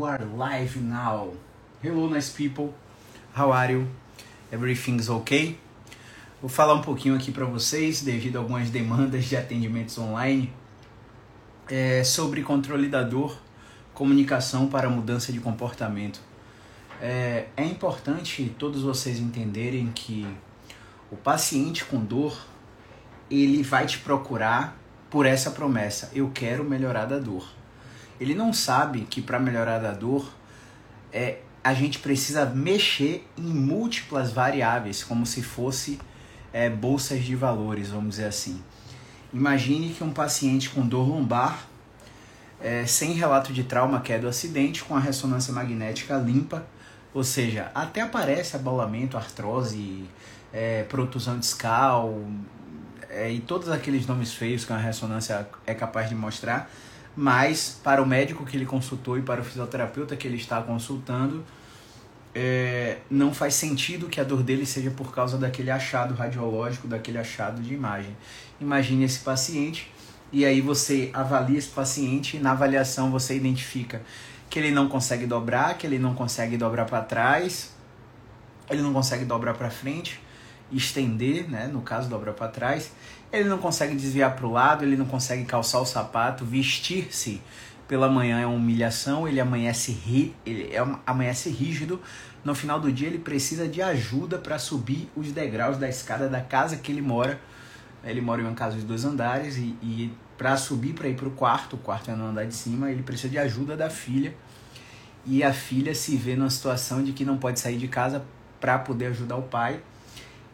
We are live now. Hello, nice people. How are you? Everything's okay? Vou falar um pouquinho aqui para vocês, devido a algumas demandas de atendimentos online, é, sobre controle da dor, comunicação para mudança de comportamento. É, é importante todos vocês entenderem que o paciente com dor ele vai te procurar por essa promessa: eu quero melhorar da dor ele não sabe que para melhorar da dor é, a gente precisa mexer em múltiplas variáveis, como se fosse é, bolsas de valores, vamos dizer assim. Imagine que um paciente com dor lombar, é, sem relato de trauma que é do acidente, com a ressonância magnética limpa, ou seja, até aparece abalamento, artrose, é, protusão discal é, e todos aqueles nomes feios que a ressonância é capaz de mostrar, mas para o médico que ele consultou e para o fisioterapeuta que ele está consultando, é, não faz sentido que a dor dele seja por causa daquele achado radiológico, daquele achado de imagem. Imagine esse paciente e aí você avalia esse paciente e na avaliação você identifica que ele não consegue dobrar, que ele não consegue dobrar para trás, ele não consegue dobrar para frente, estender, né, no caso dobrar para trás, ele não consegue desviar para o lado, ele não consegue calçar o sapato, vestir-se pela manhã é uma humilhação, ele amanhece, ri, ele é, amanhece rígido. No final do dia, ele precisa de ajuda para subir os degraus da escada da casa que ele mora. Ele mora em uma casa de dois andares e, e para subir para ir para o quarto, o quarto é no andar de cima, ele precisa de ajuda da filha. E a filha se vê numa situação de que não pode sair de casa para poder ajudar o pai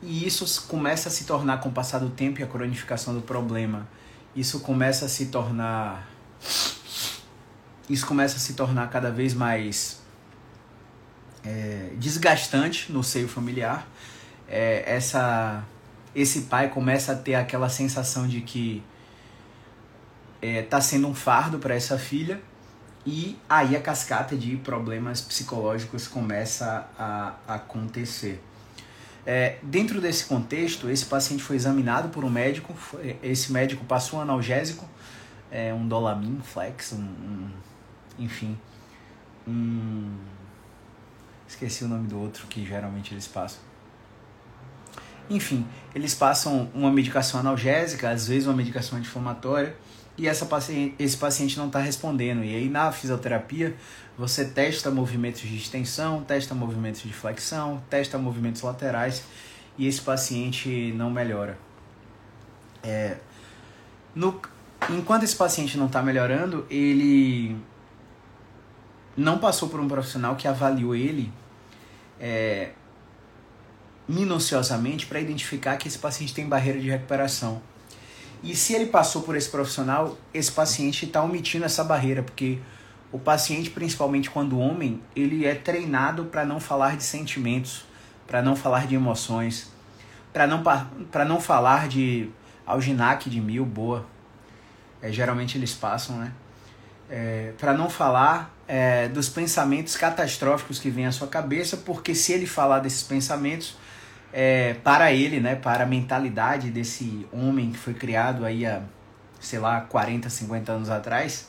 e isso começa a se tornar, com o passar do tempo e a cronificação do problema, isso começa a se tornar. Isso começa a se tornar cada vez mais é, desgastante no seio familiar. É, essa, esse pai começa a ter aquela sensação de que está é, sendo um fardo para essa filha e aí a cascata de problemas psicológicos começa a acontecer. É, dentro desse contexto, esse paciente foi examinado por um médico, foi, esse médico passou um analgésico, é, um Dolamin Flex, um, um, enfim, um, esqueci o nome do outro que geralmente eles passam. Enfim, eles passam uma medicação analgésica, às vezes uma medicação anti-inflamatória, e essa paciente, esse paciente não está respondendo. E aí na fisioterapia você testa movimentos de extensão, testa movimentos de flexão, testa movimentos laterais e esse paciente não melhora. É, no, enquanto esse paciente não está melhorando, ele não passou por um profissional que avaliou ele é, minuciosamente para identificar que esse paciente tem barreira de recuperação. E se ele passou por esse profissional, esse paciente está omitindo essa barreira, porque o paciente, principalmente quando homem, ele é treinado para não falar de sentimentos, para não falar de emoções, para não, não falar de alginac de mil, boa. É, geralmente eles passam, né? É, para não falar é, dos pensamentos catastróficos que vêm à sua cabeça, porque se ele falar desses pensamentos, é, para ele, né, para a mentalidade desse homem que foi criado aí há, sei lá, 40, 50 anos atrás,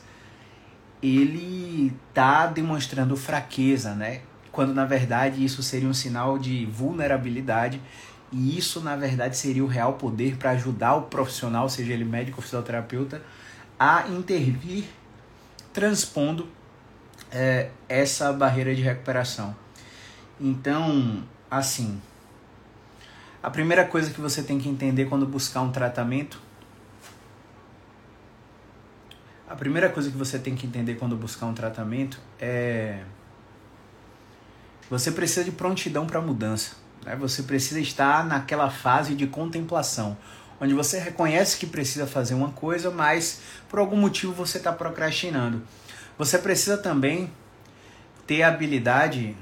ele tá demonstrando fraqueza, né? Quando na verdade isso seria um sinal de vulnerabilidade e isso na verdade seria o real poder para ajudar o profissional, seja ele médico ou fisioterapeuta, a intervir transpondo é, essa barreira de recuperação. Então, assim, a primeira coisa que você tem que entender quando buscar um tratamento. A primeira coisa que você tem que entender quando buscar um tratamento é. Você precisa de prontidão para mudança. Né? Você precisa estar naquela fase de contemplação, onde você reconhece que precisa fazer uma coisa, mas por algum motivo você está procrastinando. Você precisa também ter a habilidade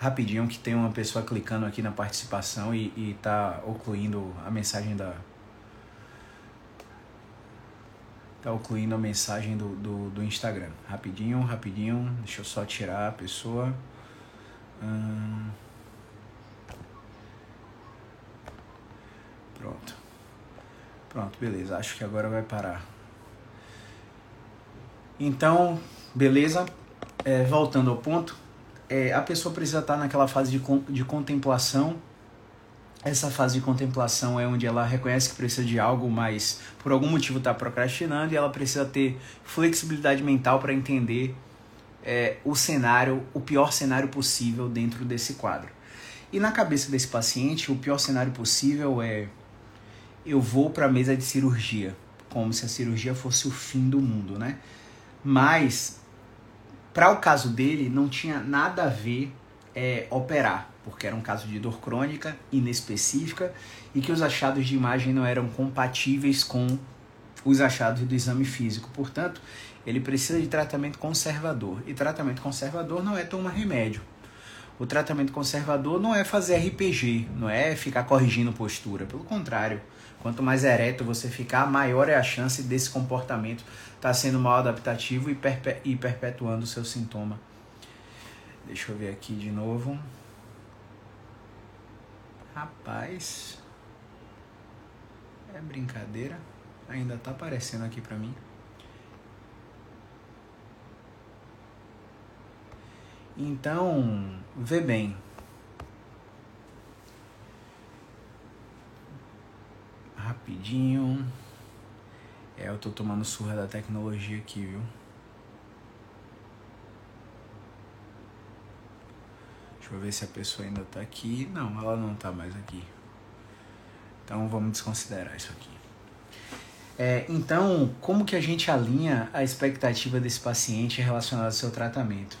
rapidinho que tem uma pessoa clicando aqui na participação e, e tá ocluindo a mensagem da. Tá ocluindo a mensagem do, do, do Instagram. Rapidinho, rapidinho. Deixa eu só tirar a pessoa. Hum... Pronto. Pronto, beleza. Acho que agora vai parar. Então, beleza. É, voltando ao ponto, é, a pessoa precisa estar naquela fase de, de contemplação. Essa fase de contemplação é onde ela reconhece que precisa de algo, mas por algum motivo está procrastinando e ela precisa ter flexibilidade mental para entender é, o cenário, o pior cenário possível dentro desse quadro. E na cabeça desse paciente, o pior cenário possível é eu vou para a mesa de cirurgia, como se a cirurgia fosse o fim do mundo, né? Mas para o caso dele não tinha nada a ver é, operar, porque era um caso de dor crônica inespecífica e que os achados de imagem não eram compatíveis com os achados do exame físico. Portanto, ele precisa de tratamento conservador. E tratamento conservador não é tomar remédio. O tratamento conservador não é fazer RPG, não é ficar corrigindo postura. Pelo contrário, quanto mais ereto você ficar, maior é a chance desse comportamento estar tá sendo mal adaptativo e, perpe e perpetuando o seu sintoma. Deixa eu ver aqui de novo. Rapaz. É brincadeira. Ainda tá aparecendo aqui pra mim. Então, vê bem. Rapidinho. É, eu tô tomando surra da tecnologia aqui, viu? Deixa eu ver se a pessoa ainda tá aqui. Não, ela não tá mais aqui. Então vamos desconsiderar isso aqui. É, então, como que a gente alinha a expectativa desse paciente relacionada ao seu tratamento?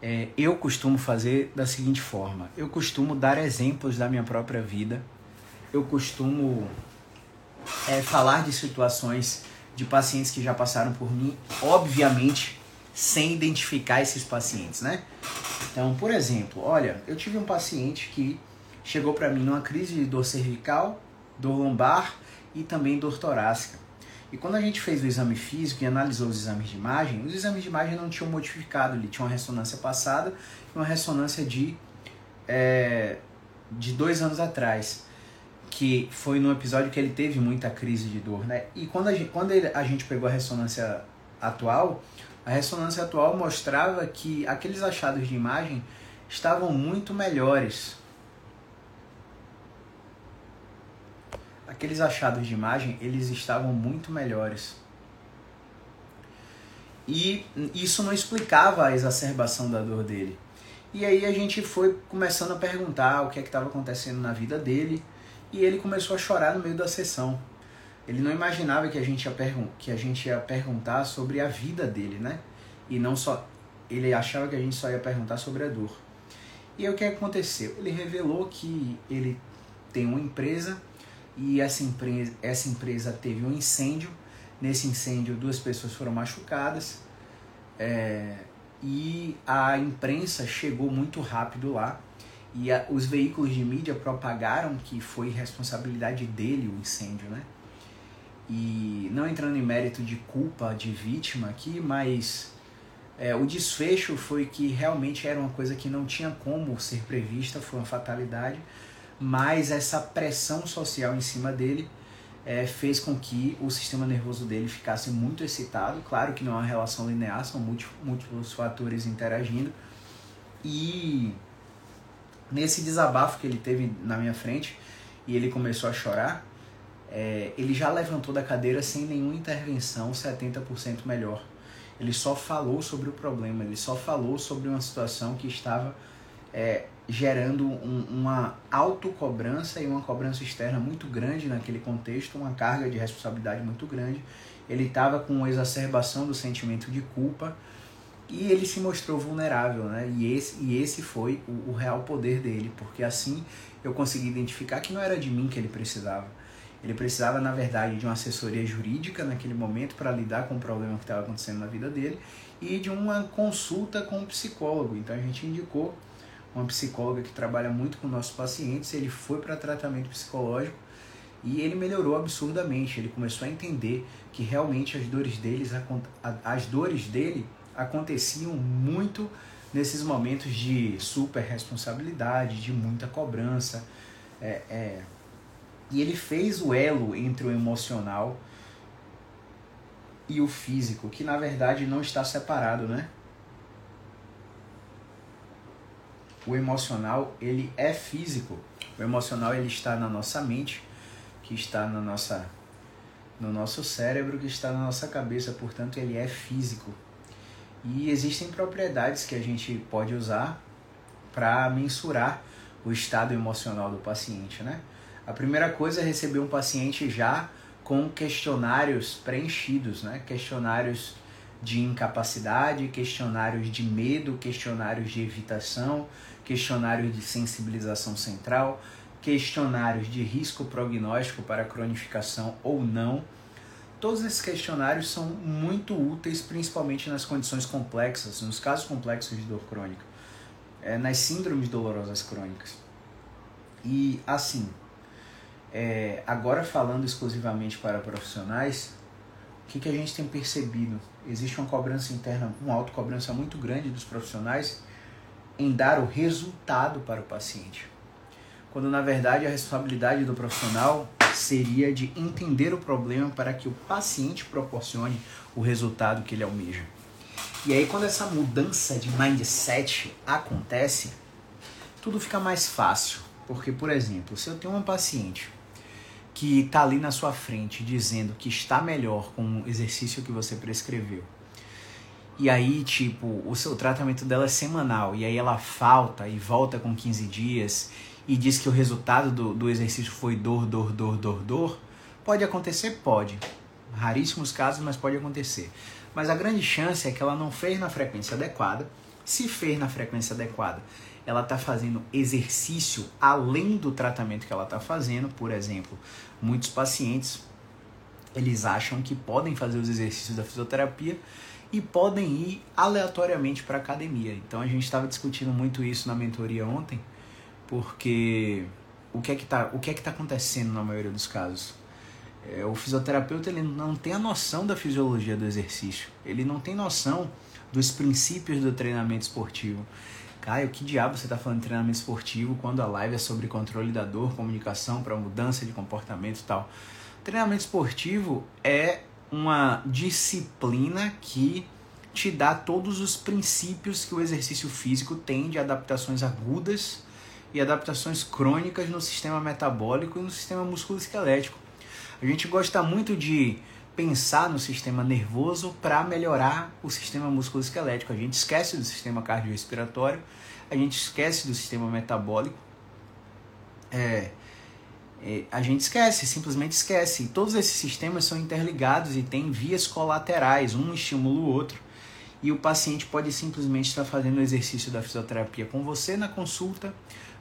É, eu costumo fazer da seguinte forma: eu costumo dar exemplos da minha própria vida, eu costumo é, falar de situações de pacientes que já passaram por mim, obviamente sem identificar esses pacientes, né? Então, por exemplo, olha, eu tive um paciente que chegou para mim numa crise de dor cervical, dor lombar e também dor torácica. E quando a gente fez o exame físico e analisou os exames de imagem, os exames de imagem não tinham modificado, ele tinha uma ressonância passada e uma ressonância de, é, de dois anos atrás, que foi no episódio que ele teve muita crise de dor. Né? E quando a gente, quando ele, a gente pegou a ressonância atual, a ressonância atual mostrava que aqueles achados de imagem estavam muito melhores aqueles achados de imagem, eles estavam muito melhores. E isso não explicava a exacerbação da dor dele. E aí a gente foi começando a perguntar o que é que estava acontecendo na vida dele, e ele começou a chorar no meio da sessão. Ele não imaginava que a gente ia, que a gente ia perguntar sobre a vida dele, né? E não só. Ele achava que a gente só ia perguntar sobre a dor. E aí o que aconteceu? Ele revelou que ele tem uma empresa e essa empresa, essa empresa teve um incêndio. Nesse incêndio, duas pessoas foram machucadas é, e a imprensa chegou muito rápido lá e a, os veículos de mídia propagaram que foi responsabilidade dele o incêndio, né? E não entrando em mérito de culpa de vítima aqui, mas é, o desfecho foi que realmente era uma coisa que não tinha como ser prevista, foi uma fatalidade mas essa pressão social em cima dele é, fez com que o sistema nervoso dele ficasse muito excitado. Claro que não é uma relação linear, são múltiplos fatores interagindo. E nesse desabafo que ele teve na minha frente e ele começou a chorar, é, ele já levantou da cadeira sem nenhuma intervenção 70% melhor. Ele só falou sobre o problema, ele só falou sobre uma situação que estava é, gerando um, uma autocobrança e uma cobrança externa muito grande naquele contexto, uma carga de responsabilidade muito grande. Ele estava com uma exacerbação do sentimento de culpa e ele se mostrou vulnerável, né? E esse, e esse foi o, o real poder dele, porque assim eu consegui identificar que não era de mim que ele precisava. Ele precisava, na verdade, de uma assessoria jurídica naquele momento para lidar com o problema que estava acontecendo na vida dele e de uma consulta com um psicólogo. Então a gente indicou uma psicóloga que trabalha muito com nossos pacientes, ele foi para tratamento psicológico e ele melhorou absurdamente. Ele começou a entender que realmente as dores deles, as dores dele aconteciam muito nesses momentos de super responsabilidade, de muita cobrança. É, é, E ele fez o elo entre o emocional e o físico, que na verdade não está separado, né? O emocional, ele é físico. O emocional ele está na nossa mente, que está na nossa no nosso cérebro, que está na nossa cabeça, portanto, ele é físico. E existem propriedades que a gente pode usar para mensurar o estado emocional do paciente, né? A primeira coisa é receber um paciente já com questionários preenchidos, né? Questionários de incapacidade, questionários de medo, questionários de evitação, questionários de sensibilização central, questionários de risco prognóstico para cronificação ou não. Todos esses questionários são muito úteis, principalmente nas condições complexas, nos casos complexos de dor crônica, é, nas síndromes dolorosas crônicas. E assim, é, agora falando exclusivamente para profissionais, o que, que a gente tem percebido? Existe uma cobrança interna, uma autocobrança muito grande dos profissionais em dar o resultado para o paciente. Quando na verdade a responsabilidade do profissional seria de entender o problema para que o paciente proporcione o resultado que ele almeja. E aí quando essa mudança de mindset acontece, tudo fica mais fácil. Porque, por exemplo, se eu tenho uma paciente que está ali na sua frente dizendo que está melhor com o exercício que você prescreveu, e aí, tipo, o seu tratamento dela é semanal, e aí ela falta e volta com 15 dias e diz que o resultado do, do exercício foi dor, dor, dor, dor, dor, pode acontecer? Pode. Raríssimos casos, mas pode acontecer. Mas a grande chance é que ela não fez na frequência adequada. Se fez na frequência adequada, ela está fazendo exercício além do tratamento que ela está fazendo. Por exemplo, muitos pacientes eles acham que podem fazer os exercícios da fisioterapia e podem ir aleatoriamente para academia. Então a gente estava discutindo muito isso na mentoria ontem, porque o que é que está o que é que tá acontecendo na maioria dos casos? É, o fisioterapeuta ele não tem a noção da fisiologia do exercício, ele não tem noção dos princípios do treinamento esportivo. Caio, que diabo você está falando de treinamento esportivo quando a live é sobre controle da dor, comunicação para mudança de comportamento e tal? Treinamento esportivo é uma disciplina que te dá todos os princípios que o exercício físico tem de adaptações agudas e adaptações crônicas no sistema metabólico e no sistema musculoesquelético. A gente gosta muito de pensar no sistema nervoso para melhorar o sistema musculoesquelético. A gente esquece do sistema cardiorrespiratório, a gente esquece do sistema metabólico. É, é, a gente esquece, simplesmente esquece. E todos esses sistemas são interligados e têm vias colaterais, um estimula o outro. E o paciente pode simplesmente estar fazendo o exercício da fisioterapia com você na consulta,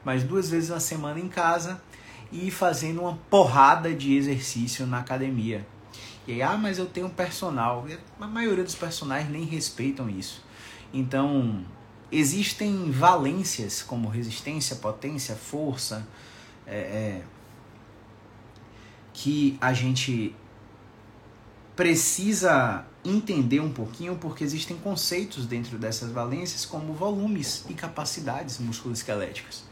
mas duas vezes na semana em casa e fazendo uma porrada de exercício na academia. E aí, ah, mas eu tenho personal. A maioria dos personagens nem respeitam isso. Então, existem valências como resistência, potência, força, é, é, que a gente precisa entender um pouquinho porque existem conceitos dentro dessas valências como volumes e capacidades musculoesqueléticas.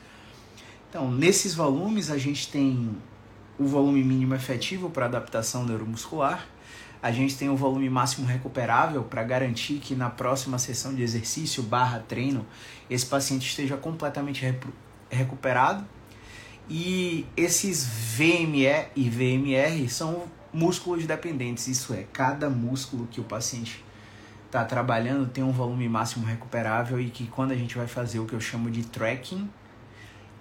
Então, nesses volumes a gente tem o volume mínimo efetivo para adaptação neuromuscular, a gente tem o volume máximo recuperável para garantir que na próxima sessão de exercício barra treino esse paciente esteja completamente recuperado. E esses VME e VMR são músculos dependentes, isso é, cada músculo que o paciente está trabalhando tem um volume máximo recuperável e que quando a gente vai fazer o que eu chamo de tracking,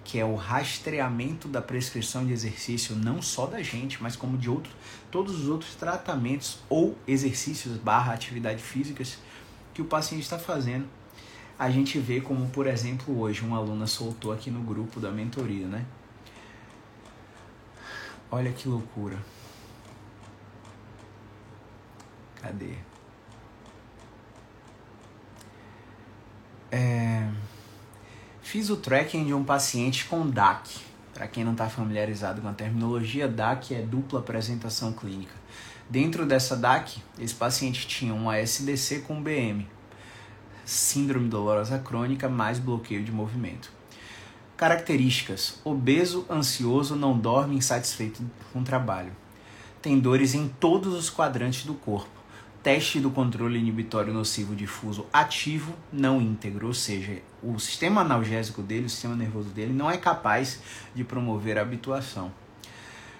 que é o rastreamento da prescrição de exercício não só da gente, mas como de outros, todos os outros tratamentos ou exercícios barra atividades físicas que o paciente está fazendo. A gente vê como, por exemplo, hoje uma aluna soltou aqui no grupo da mentoria, né? Olha que loucura. Cadê? É... Fiz o tracking de um paciente com DAC. Para quem não está familiarizado com a terminologia, DAC é dupla apresentação clínica. Dentro dessa DAC, esse paciente tinha uma SDC com BM, síndrome dolorosa crônica mais bloqueio de movimento. Características: obeso, ansioso, não dorme, insatisfeito com o trabalho. Tem dores em todos os quadrantes do corpo. Teste do controle inibitório nocivo difuso ativo, não íntegro, ou seja, o sistema analgésico dele, o sistema nervoso dele, não é capaz de promover a habituação.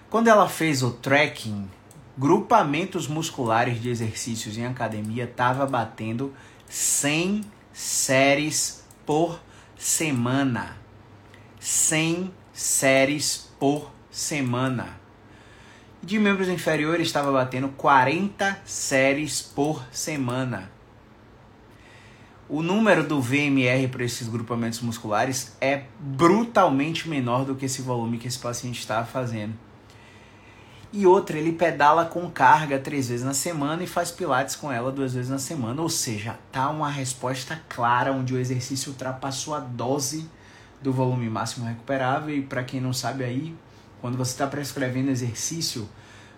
Quando ela fez o tracking, grupamentos musculares de exercícios em academia estava batendo 100 séries por semana. 100 séries por semana. De membros inferiores estava batendo 40 séries por semana. O número do VMR para esses grupamentos musculares é brutalmente menor do que esse volume que esse paciente estava fazendo. E outra, ele pedala com carga três vezes na semana e faz pilates com ela duas vezes na semana. Ou seja, tá uma resposta clara onde o exercício ultrapassou a dose do volume máximo recuperável. E para quem não sabe aí, quando você está prescrevendo exercício,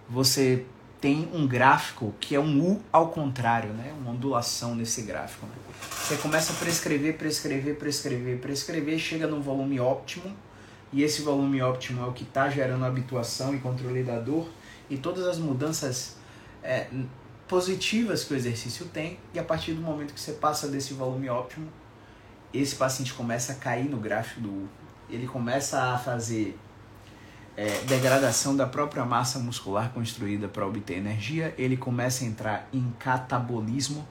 você tem um gráfico que é um U ao contrário, né? Uma ondulação nesse gráfico. Né? Você começa a prescrever, prescrever, prescrever, prescrever, chega num volume óptimo e esse volume óptimo é o que está gerando habituação e controle da dor e todas as mudanças é, positivas que o exercício tem, e a partir do momento que você passa desse volume óptimo, esse paciente começa a cair no gráfico do U. Ele começa a fazer é, degradação da própria massa muscular construída para obter energia, ele começa a entrar em catabolismo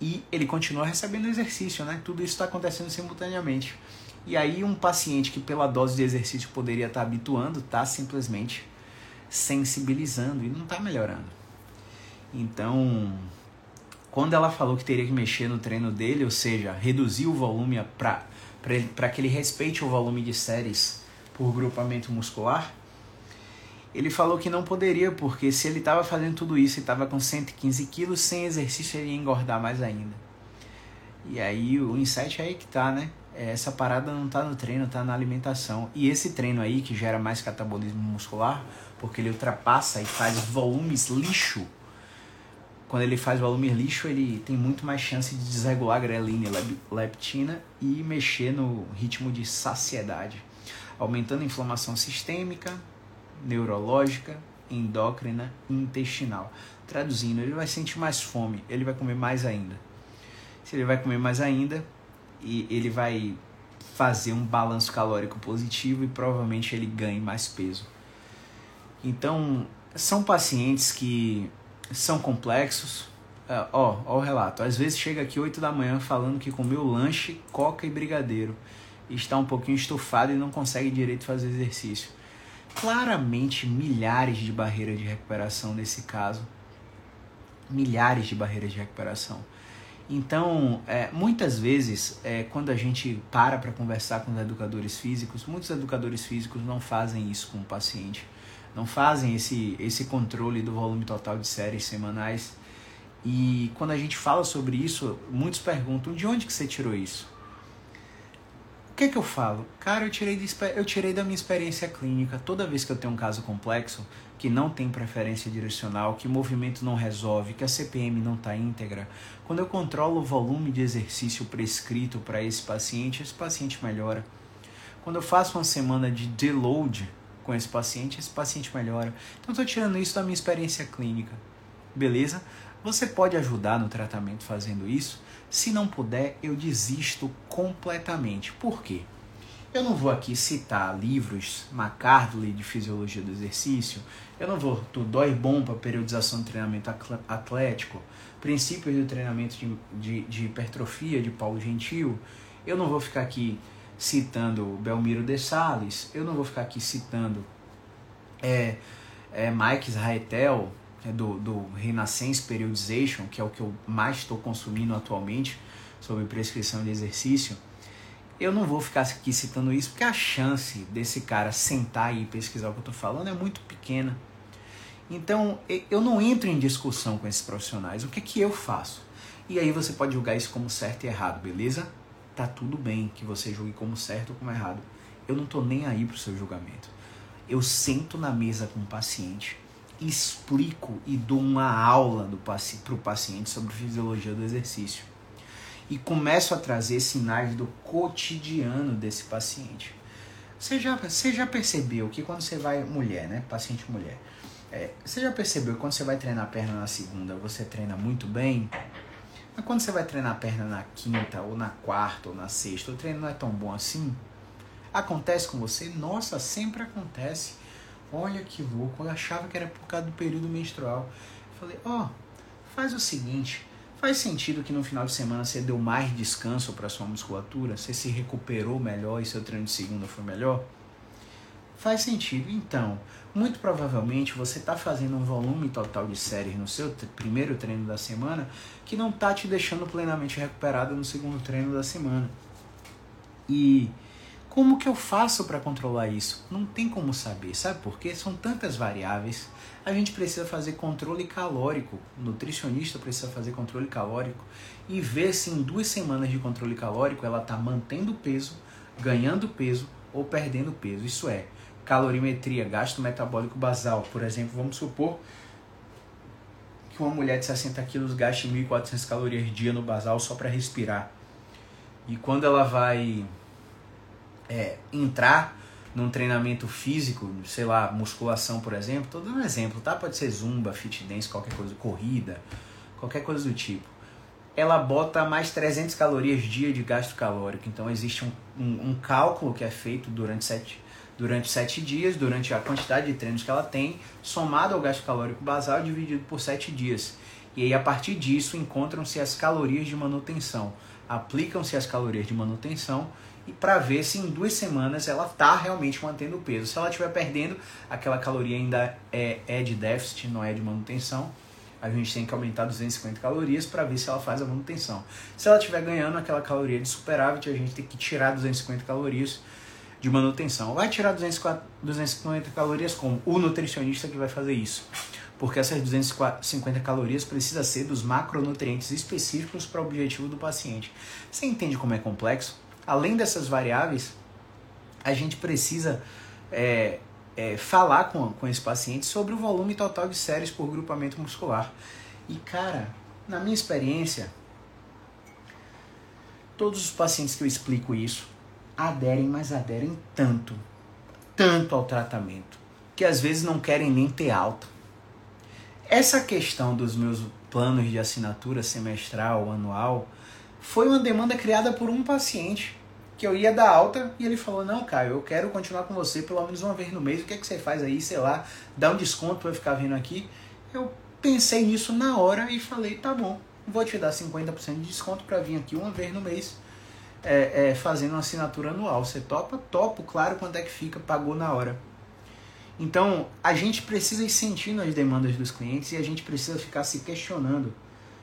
e ele continua recebendo exercício, né? Tudo isso está acontecendo simultaneamente. E aí um paciente que pela dose de exercício poderia estar tá habituando, está simplesmente sensibilizando e não está melhorando. Então, quando ela falou que teria que mexer no treino dele, ou seja, reduzir o volume para que ele respeite o volume de séries por grupamento muscular, ele falou que não poderia, porque se ele estava fazendo tudo isso e estava com 115 quilos, sem exercício ele ia engordar mais ainda. E aí o insight é aí que tá, né? É, essa parada não tá no treino, tá na alimentação. E esse treino aí que gera mais catabolismo muscular, porque ele ultrapassa e faz volumes lixo. Quando ele faz volumes lixo, ele tem muito mais chance de desregular a grelina e leptina e mexer no ritmo de saciedade, aumentando a inflamação sistêmica, neurológica, endócrina e intestinal. Traduzindo, ele vai sentir mais fome, ele vai comer mais ainda. Se ele vai comer mais ainda, e ele vai fazer um balanço calórico positivo e provavelmente ele ganhe mais peso. Então, são pacientes que são complexos. Uh, ó, ó o relato. Às vezes chega aqui 8 da manhã falando que comeu lanche, coca e brigadeiro. Está um pouquinho estufado e não consegue direito fazer exercício. Claramente milhares de barreiras de recuperação nesse caso. Milhares de barreiras de recuperação. Então, é, muitas vezes, é, quando a gente para para conversar com os educadores físicos, muitos educadores físicos não fazem isso com o paciente, não fazem esse, esse controle do volume total de séries semanais. E quando a gente fala sobre isso, muitos perguntam: de onde que você tirou isso? O que, é que eu falo? Cara, eu tirei, de, eu tirei da minha experiência clínica. Toda vez que eu tenho um caso complexo, que não tem preferência direcional, que o movimento não resolve, que a CPM não está íntegra, quando eu controlo o volume de exercício prescrito para esse paciente, esse paciente melhora. Quando eu faço uma semana de deload com esse paciente, esse paciente melhora. Então estou tirando isso da minha experiência clínica. Beleza? Você pode ajudar no tratamento fazendo isso. Se não puder, eu desisto completamente. Por quê? Eu não vou aqui citar livros McCardley de fisiologia do exercício, eu não vou do Dói Bom para periodização do treinamento atlético, princípios do treinamento de, de, de, hipertrofia de Paulo Gentil, eu não vou ficar aqui citando Belmiro de Sales, eu não vou ficar aqui citando é, é, Mike Raetel, do, do Renaissance Periodization, que é o que eu mais estou consumindo atualmente sobre prescrição de exercício. Eu não vou ficar aqui citando isso porque a chance desse cara sentar e pesquisar o que eu estou falando é muito pequena. Então, eu não entro em discussão com esses profissionais. O que é que eu faço? E aí você pode julgar isso como certo e errado, beleza? Tá tudo bem que você julgue como certo ou como errado. Eu não tô nem aí pro seu julgamento. Eu sento na mesa com o paciente, explico e dou uma aula do paci pro paciente sobre fisiologia do exercício. E começo a trazer sinais do cotidiano desse paciente. Você já, você já percebeu que quando você vai, mulher, né? Paciente mulher. É, você já percebeu que quando você vai treinar a perna na segunda, você treina muito bem? Mas quando você vai treinar a perna na quinta, ou na quarta, ou na sexta, o treino não é tão bom assim? Acontece com você? Nossa, sempre acontece. Olha que louco, eu achava que era por causa do período menstrual. Falei, ó, oh, faz o seguinte, faz sentido que no final de semana você deu mais descanso para sua musculatura, você se recuperou melhor e seu treino de segunda foi melhor? Faz sentido. Então, muito provavelmente você está fazendo um volume total de séries no seu primeiro treino da semana que não está te deixando plenamente recuperado no segundo treino da semana. E como que eu faço para controlar isso? Não tem como saber, sabe por quê? São tantas variáveis. A gente precisa fazer controle calórico, o nutricionista precisa fazer controle calórico e ver se em duas semanas de controle calórico ela está mantendo peso, ganhando peso ou perdendo peso. Isso é, calorimetria, gasto metabólico basal. Por exemplo, vamos supor que uma mulher de 60 quilos gaste 1.400 calorias dia no basal só para respirar. E quando ela vai é, entrar num treinamento físico, sei lá, musculação, por exemplo, tô dando um exemplo, tá? Pode ser zumba, fit dance, qualquer coisa, corrida, qualquer coisa do tipo. Ela bota mais 300 calorias dia de gasto calórico. Então existe um, um, um cálculo que é feito durante sete, durante sete dias, durante a quantidade de treinos que ela tem, somado ao gasto calórico basal, dividido por sete dias. E aí, a partir disso, encontram-se as calorias de manutenção. Aplicam-se as calorias de manutenção e para ver se em duas semanas ela está realmente mantendo o peso. Se ela estiver perdendo, aquela caloria ainda é, é de déficit, não é de manutenção. A gente tem que aumentar 250 calorias para ver se ela faz a manutenção. Se ela estiver ganhando aquela caloria de superávit, a gente tem que tirar 250 calorias de manutenção. Vai tirar 250 calorias como? O nutricionista que vai fazer isso. Porque essas 250 calorias precisa ser dos macronutrientes específicos para o objetivo do paciente. Você entende como é complexo? Além dessas variáveis, a gente precisa é, é, falar com, com esse paciente sobre o volume total de séries por grupamento muscular. E cara, na minha experiência, todos os pacientes que eu explico isso aderem, mas aderem tanto, tanto ao tratamento, que às vezes não querem nem ter alta. Essa questão dos meus planos de assinatura semestral, anual, foi uma demanda criada por um paciente que eu ia dar alta e ele falou: Não, Caio, eu quero continuar com você pelo menos uma vez no mês. O que é que você faz aí? Sei lá, dá um desconto para eu ficar vindo aqui. Eu pensei nisso na hora e falei: Tá bom, vou te dar 50% de desconto para vir aqui uma vez no mês é, é, fazendo uma assinatura anual. Você topa? Topo, claro, quanto é que fica, pagou na hora. Então, a gente precisa ir sentindo as demandas dos clientes e a gente precisa ficar se questionando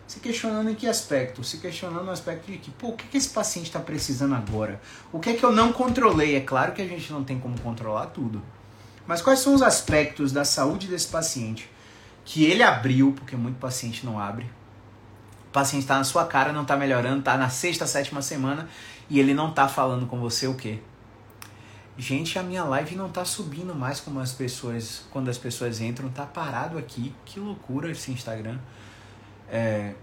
se questionando em que aspecto? Se questionando no aspecto de que, pô, o que, que esse paciente está precisando agora? O que é que eu não controlei? É claro que a gente não tem como controlar tudo. Mas quais são os aspectos da saúde desse paciente que ele abriu, porque muito paciente não abre? O paciente está na sua cara, não está melhorando, está na sexta, sétima semana e ele não está falando com você o quê? Gente, a minha live não está subindo mais como as pessoas, quando as pessoas entram, tá parado aqui. Que loucura esse Instagram. É,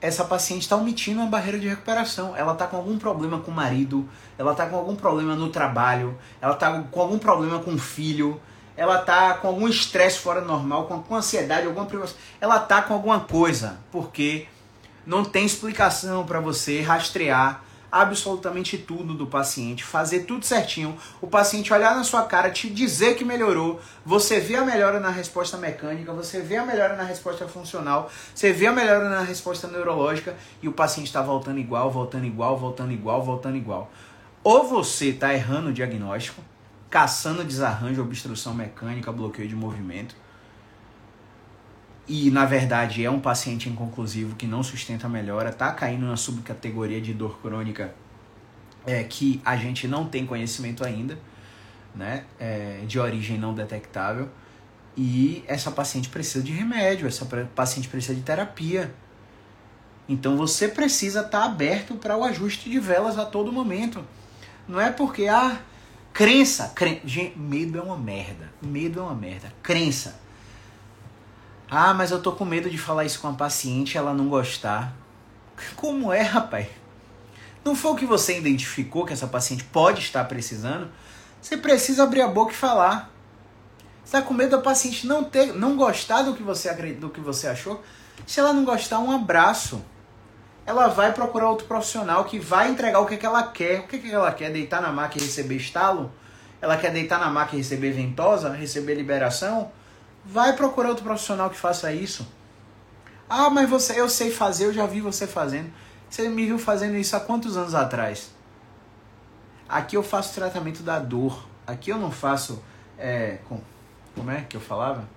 essa paciente está omitindo uma barreira de recuperação. Ela está com algum problema com o marido, ela está com algum problema no trabalho, ela está com algum problema com o filho, ela está com algum estresse fora normal, com, com ansiedade, alguma privação. Ela está com alguma coisa, porque não tem explicação para você rastrear absolutamente tudo do paciente, fazer tudo certinho, o paciente olhar na sua cara, te dizer que melhorou, você vê a melhora na resposta mecânica, você vê a melhora na resposta funcional, você vê a melhora na resposta neurológica e o paciente está voltando igual, voltando igual, voltando igual, voltando igual. Ou você está errando o diagnóstico, caçando desarranjo, obstrução mecânica, bloqueio de movimento, e na verdade é um paciente inconclusivo que não sustenta a melhora, está caindo na subcategoria de dor crônica é, que a gente não tem conhecimento ainda, né, é, de origem não detectável, e essa paciente precisa de remédio, essa paciente precisa de terapia. Então você precisa estar tá aberto para o ajuste de velas a todo momento. Não é porque, ah, crença, cren... Gente, medo é uma merda. Medo é uma merda. Crença ah, mas eu tô com medo de falar isso com a paciente e ela não gostar. Como é, rapaz? não for o que você identificou que essa paciente pode estar precisando, você precisa abrir a boca e falar. Você está com medo da paciente não ter, não gostar do que você do que você achou? Se ela não gostar, um abraço. Ela vai procurar outro profissional que vai entregar o que, é que ela quer. O que, é que ela quer? Deitar na maca e receber estalo? Ela quer deitar na maca e receber ventosa? Receber liberação? Vai procurar outro profissional que faça isso. Ah, mas você, eu sei fazer, eu já vi você fazendo. Você me viu fazendo isso há quantos anos atrás? Aqui eu faço tratamento da dor. Aqui eu não faço. É, com, como é que eu falava?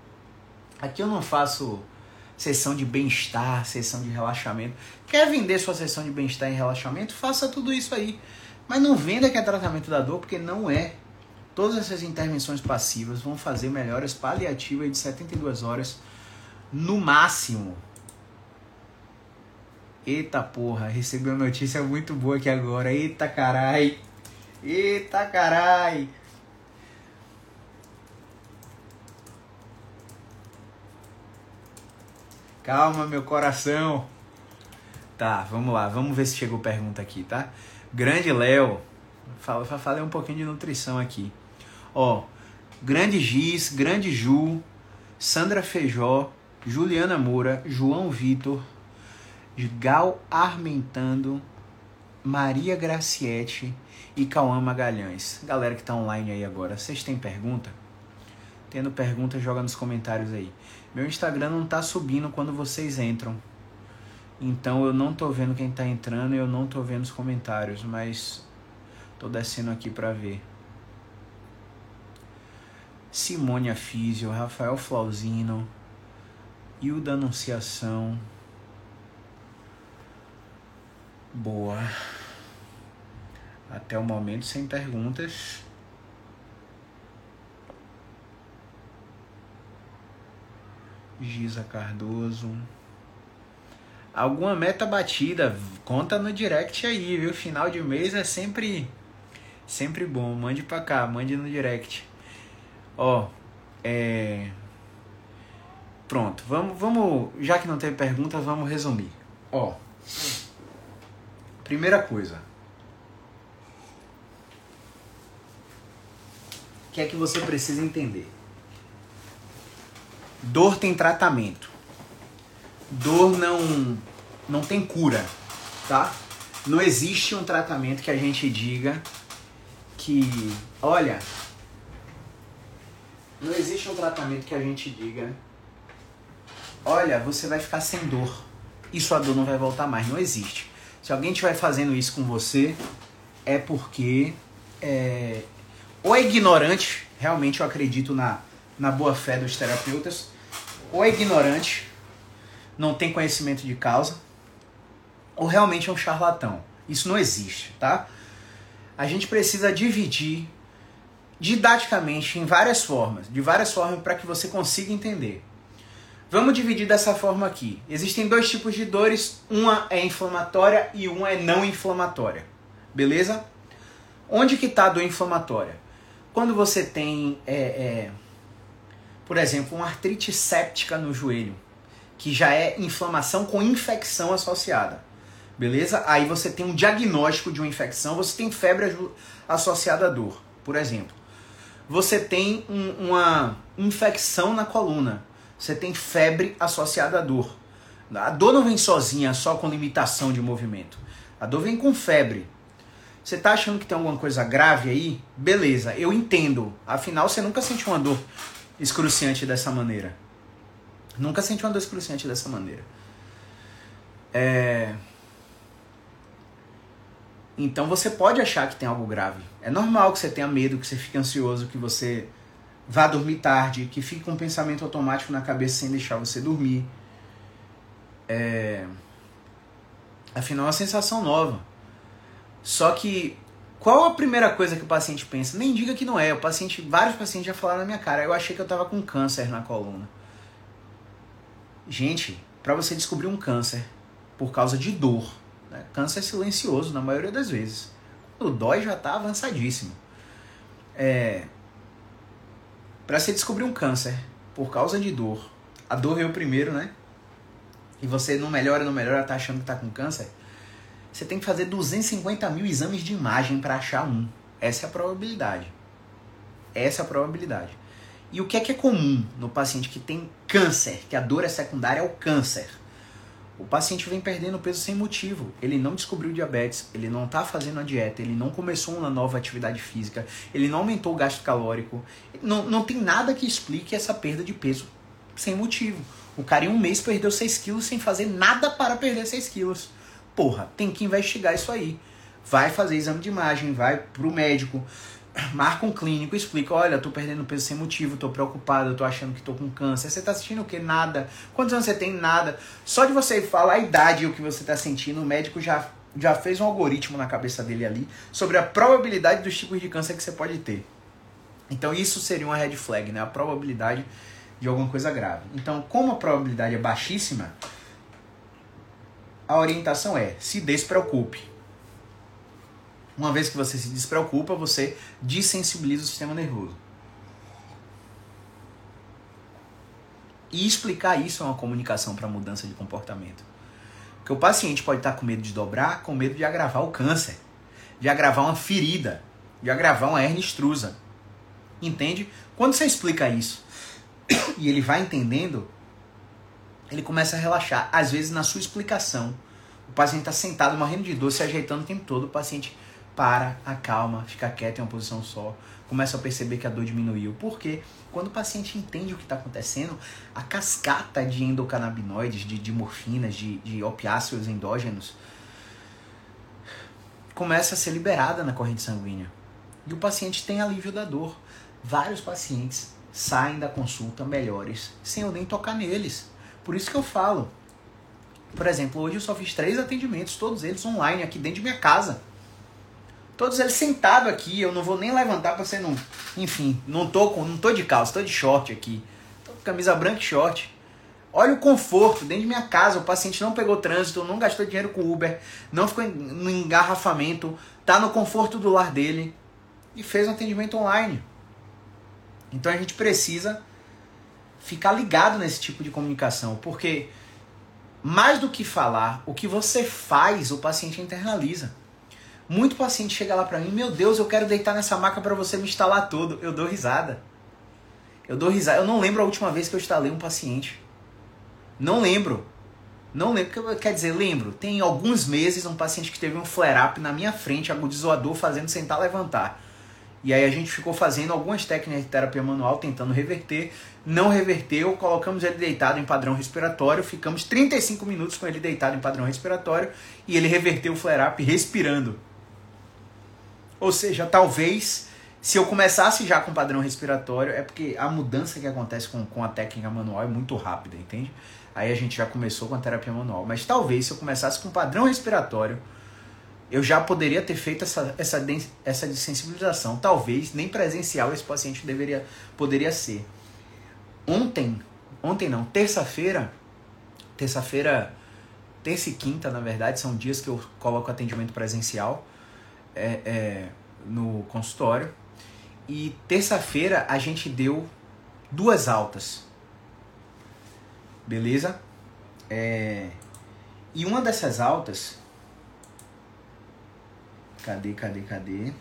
Aqui eu não faço sessão de bem-estar, sessão de relaxamento. Quer vender sua sessão de bem-estar e relaxamento? Faça tudo isso aí. Mas não venda que é tratamento da dor, porque não é. Todas essas intervenções passivas vão fazer melhoras paliativas de 72 horas no máximo. Eita porra, recebi uma notícia muito boa aqui agora. Eita carai. Eita carai. Calma, meu coração. Tá, vamos lá, vamos ver se chegou pergunta aqui, tá? Grande Léo, falei um pouquinho de nutrição aqui. Ó, Grande Giz, Grande Ju, Sandra Feijó, Juliana Moura, João Vitor, Gal Armentando, Maria Graciete e Cauã Magalhães. Galera que tá online aí agora, vocês têm pergunta? Tendo pergunta, joga nos comentários aí. Meu Instagram não tá subindo quando vocês entram. Então eu não tô vendo quem tá entrando e eu não tô vendo os comentários, mas tô descendo aqui para ver. Simone Afísio, Rafael Flauzino, Hilda Anunciação. Boa. Até o momento sem perguntas. Giza Cardoso. Alguma meta batida, conta no direct aí, viu? Final de mês é sempre sempre bom. Mande pra cá, mande no direct. Ó, é. Pronto, vamos, vamos. Já que não teve perguntas, vamos resumir. Ó. Primeira coisa. O que é que você precisa entender? Dor tem tratamento. Dor não não tem cura, tá? Não existe um tratamento que a gente diga que, olha, não existe um tratamento que a gente diga: olha, você vai ficar sem dor e sua dor não vai voltar mais. Não existe. Se alguém estiver fazendo isso com você, é porque é, ou é ignorante, realmente eu acredito na, na boa fé dos terapeutas, ou é ignorante, não tem conhecimento de causa, ou realmente é um charlatão. Isso não existe, tá? A gente precisa dividir didaticamente em várias formas, de várias formas para que você consiga entender. Vamos dividir dessa forma aqui. Existem dois tipos de dores, uma é inflamatória e uma é não inflamatória. Beleza? Onde que está a dor inflamatória? Quando você tem, é, é, por exemplo, uma artrite séptica no joelho, que já é inflamação com infecção associada. Beleza? Aí você tem um diagnóstico de uma infecção, você tem febre associada à dor, por exemplo você tem um, uma infecção na coluna. Você tem febre associada à dor. A dor não vem sozinha, só com limitação de movimento. A dor vem com febre. Você tá achando que tem alguma coisa grave aí? Beleza, eu entendo. Afinal, você nunca sentiu uma dor excruciante dessa maneira. Nunca sentiu uma dor excruciante dessa maneira. É... Então você pode achar que tem algo grave. É normal que você tenha medo, que você fique ansioso, que você vá dormir tarde, que fique com um pensamento automático na cabeça sem deixar você dormir. É... Afinal, é uma sensação nova. Só que qual a primeira coisa que o paciente pensa? Nem diga que não é. O paciente, vários pacientes já falaram na minha cara. Eu achei que eu estava com câncer na coluna. Gente, para você descobrir um câncer por causa de dor, né? câncer silencioso na maioria das vezes o dói já está avançadíssimo. É, para você descobrir um câncer por causa de dor, a dor é o primeiro, né? E você não melhora, não melhora, tá achando que tá com câncer. você tem que fazer 250 mil exames de imagem para achar um. Essa é a probabilidade. Essa é a probabilidade. E o que é que é comum no paciente que tem câncer, que a dor é secundária ao câncer? O paciente vem perdendo peso sem motivo. Ele não descobriu diabetes, ele não está fazendo a dieta, ele não começou uma nova atividade física, ele não aumentou o gasto calórico. Não, não tem nada que explique essa perda de peso sem motivo. O cara em um mês perdeu 6 quilos sem fazer nada para perder 6 quilos. Porra, tem que investigar isso aí. Vai fazer exame de imagem, vai pro médico, marca um clínico, explica, olha, tô perdendo peso sem motivo, tô preocupado, tô achando que tô com câncer. Você tá sentindo o quê? Nada. Quantos anos você tem? Nada. Só de você falar a idade e o que você tá sentindo, o médico já, já fez um algoritmo na cabeça dele ali sobre a probabilidade dos tipos de câncer que você pode ter. Então isso seria uma red flag, né? A probabilidade de alguma coisa grave. Então, como a probabilidade é baixíssima, a orientação é se despreocupe uma vez que você se despreocupa, você desensibiliza o sistema nervoso. E explicar isso é uma comunicação para mudança de comportamento. Porque o paciente pode estar com medo de dobrar, com medo de agravar o câncer, de agravar uma ferida, de agravar uma hernia extrusa. Entende? Quando você explica isso e ele vai entendendo, ele começa a relaxar. Às vezes, na sua explicação, o paciente está sentado morrendo de dor, se ajeitando o tempo todo, o paciente para, acalma, fica quieto em uma posição só, começa a perceber que a dor diminuiu. Porque quando o paciente entende o que está acontecendo, a cascata de endocannabinoides, de, de morfinas, de, de opiáceos endógenos, começa a ser liberada na corrente sanguínea. E o paciente tem alívio da dor. Vários pacientes saem da consulta melhores sem eu nem tocar neles. Por isso que eu falo. Por exemplo, hoje eu só fiz três atendimentos, todos eles online, aqui dentro de minha casa. Todos eles sentados aqui, eu não vou nem levantar para você não. Enfim, não tô com, não tô de calça, tô de short aqui. Tô com camisa branca e short. Olha o conforto dentro de minha casa, o paciente não pegou trânsito, não gastou dinheiro com Uber, não ficou no engarrafamento, tá no conforto do lar dele e fez um atendimento online. Então a gente precisa ficar ligado nesse tipo de comunicação, porque mais do que falar, o que você faz, o paciente internaliza. Muito paciente chega lá pra mim, meu Deus, eu quero deitar nessa maca para você me instalar tudo. Eu dou risada. Eu dou risada. Eu não lembro a última vez que eu instalei um paciente. Não lembro. Não lembro. Quer dizer, lembro. Tem alguns meses um paciente que teve um flare-up na minha frente, agudizou a dor, fazendo sentar levantar. E aí a gente ficou fazendo algumas técnicas de terapia manual, tentando reverter. Não reverteu, colocamos ele deitado em padrão respiratório, ficamos 35 minutos com ele deitado em padrão respiratório e ele reverteu o flare-up respirando. Ou seja, talvez se eu começasse já com padrão respiratório, é porque a mudança que acontece com, com a técnica manual é muito rápida, entende? Aí a gente já começou com a terapia manual. Mas talvez se eu começasse com padrão respiratório, eu já poderia ter feito essa, essa, essa desensibilização. Talvez nem presencial esse paciente deveria, poderia ser. Ontem, ontem não, terça-feira, terça-feira, terça e quinta, na verdade, são dias que eu coloco atendimento presencial é, é, no consultório. E terça-feira a gente deu duas altas. Beleza? É, e uma dessas altas. Cadê, cadê, cadê?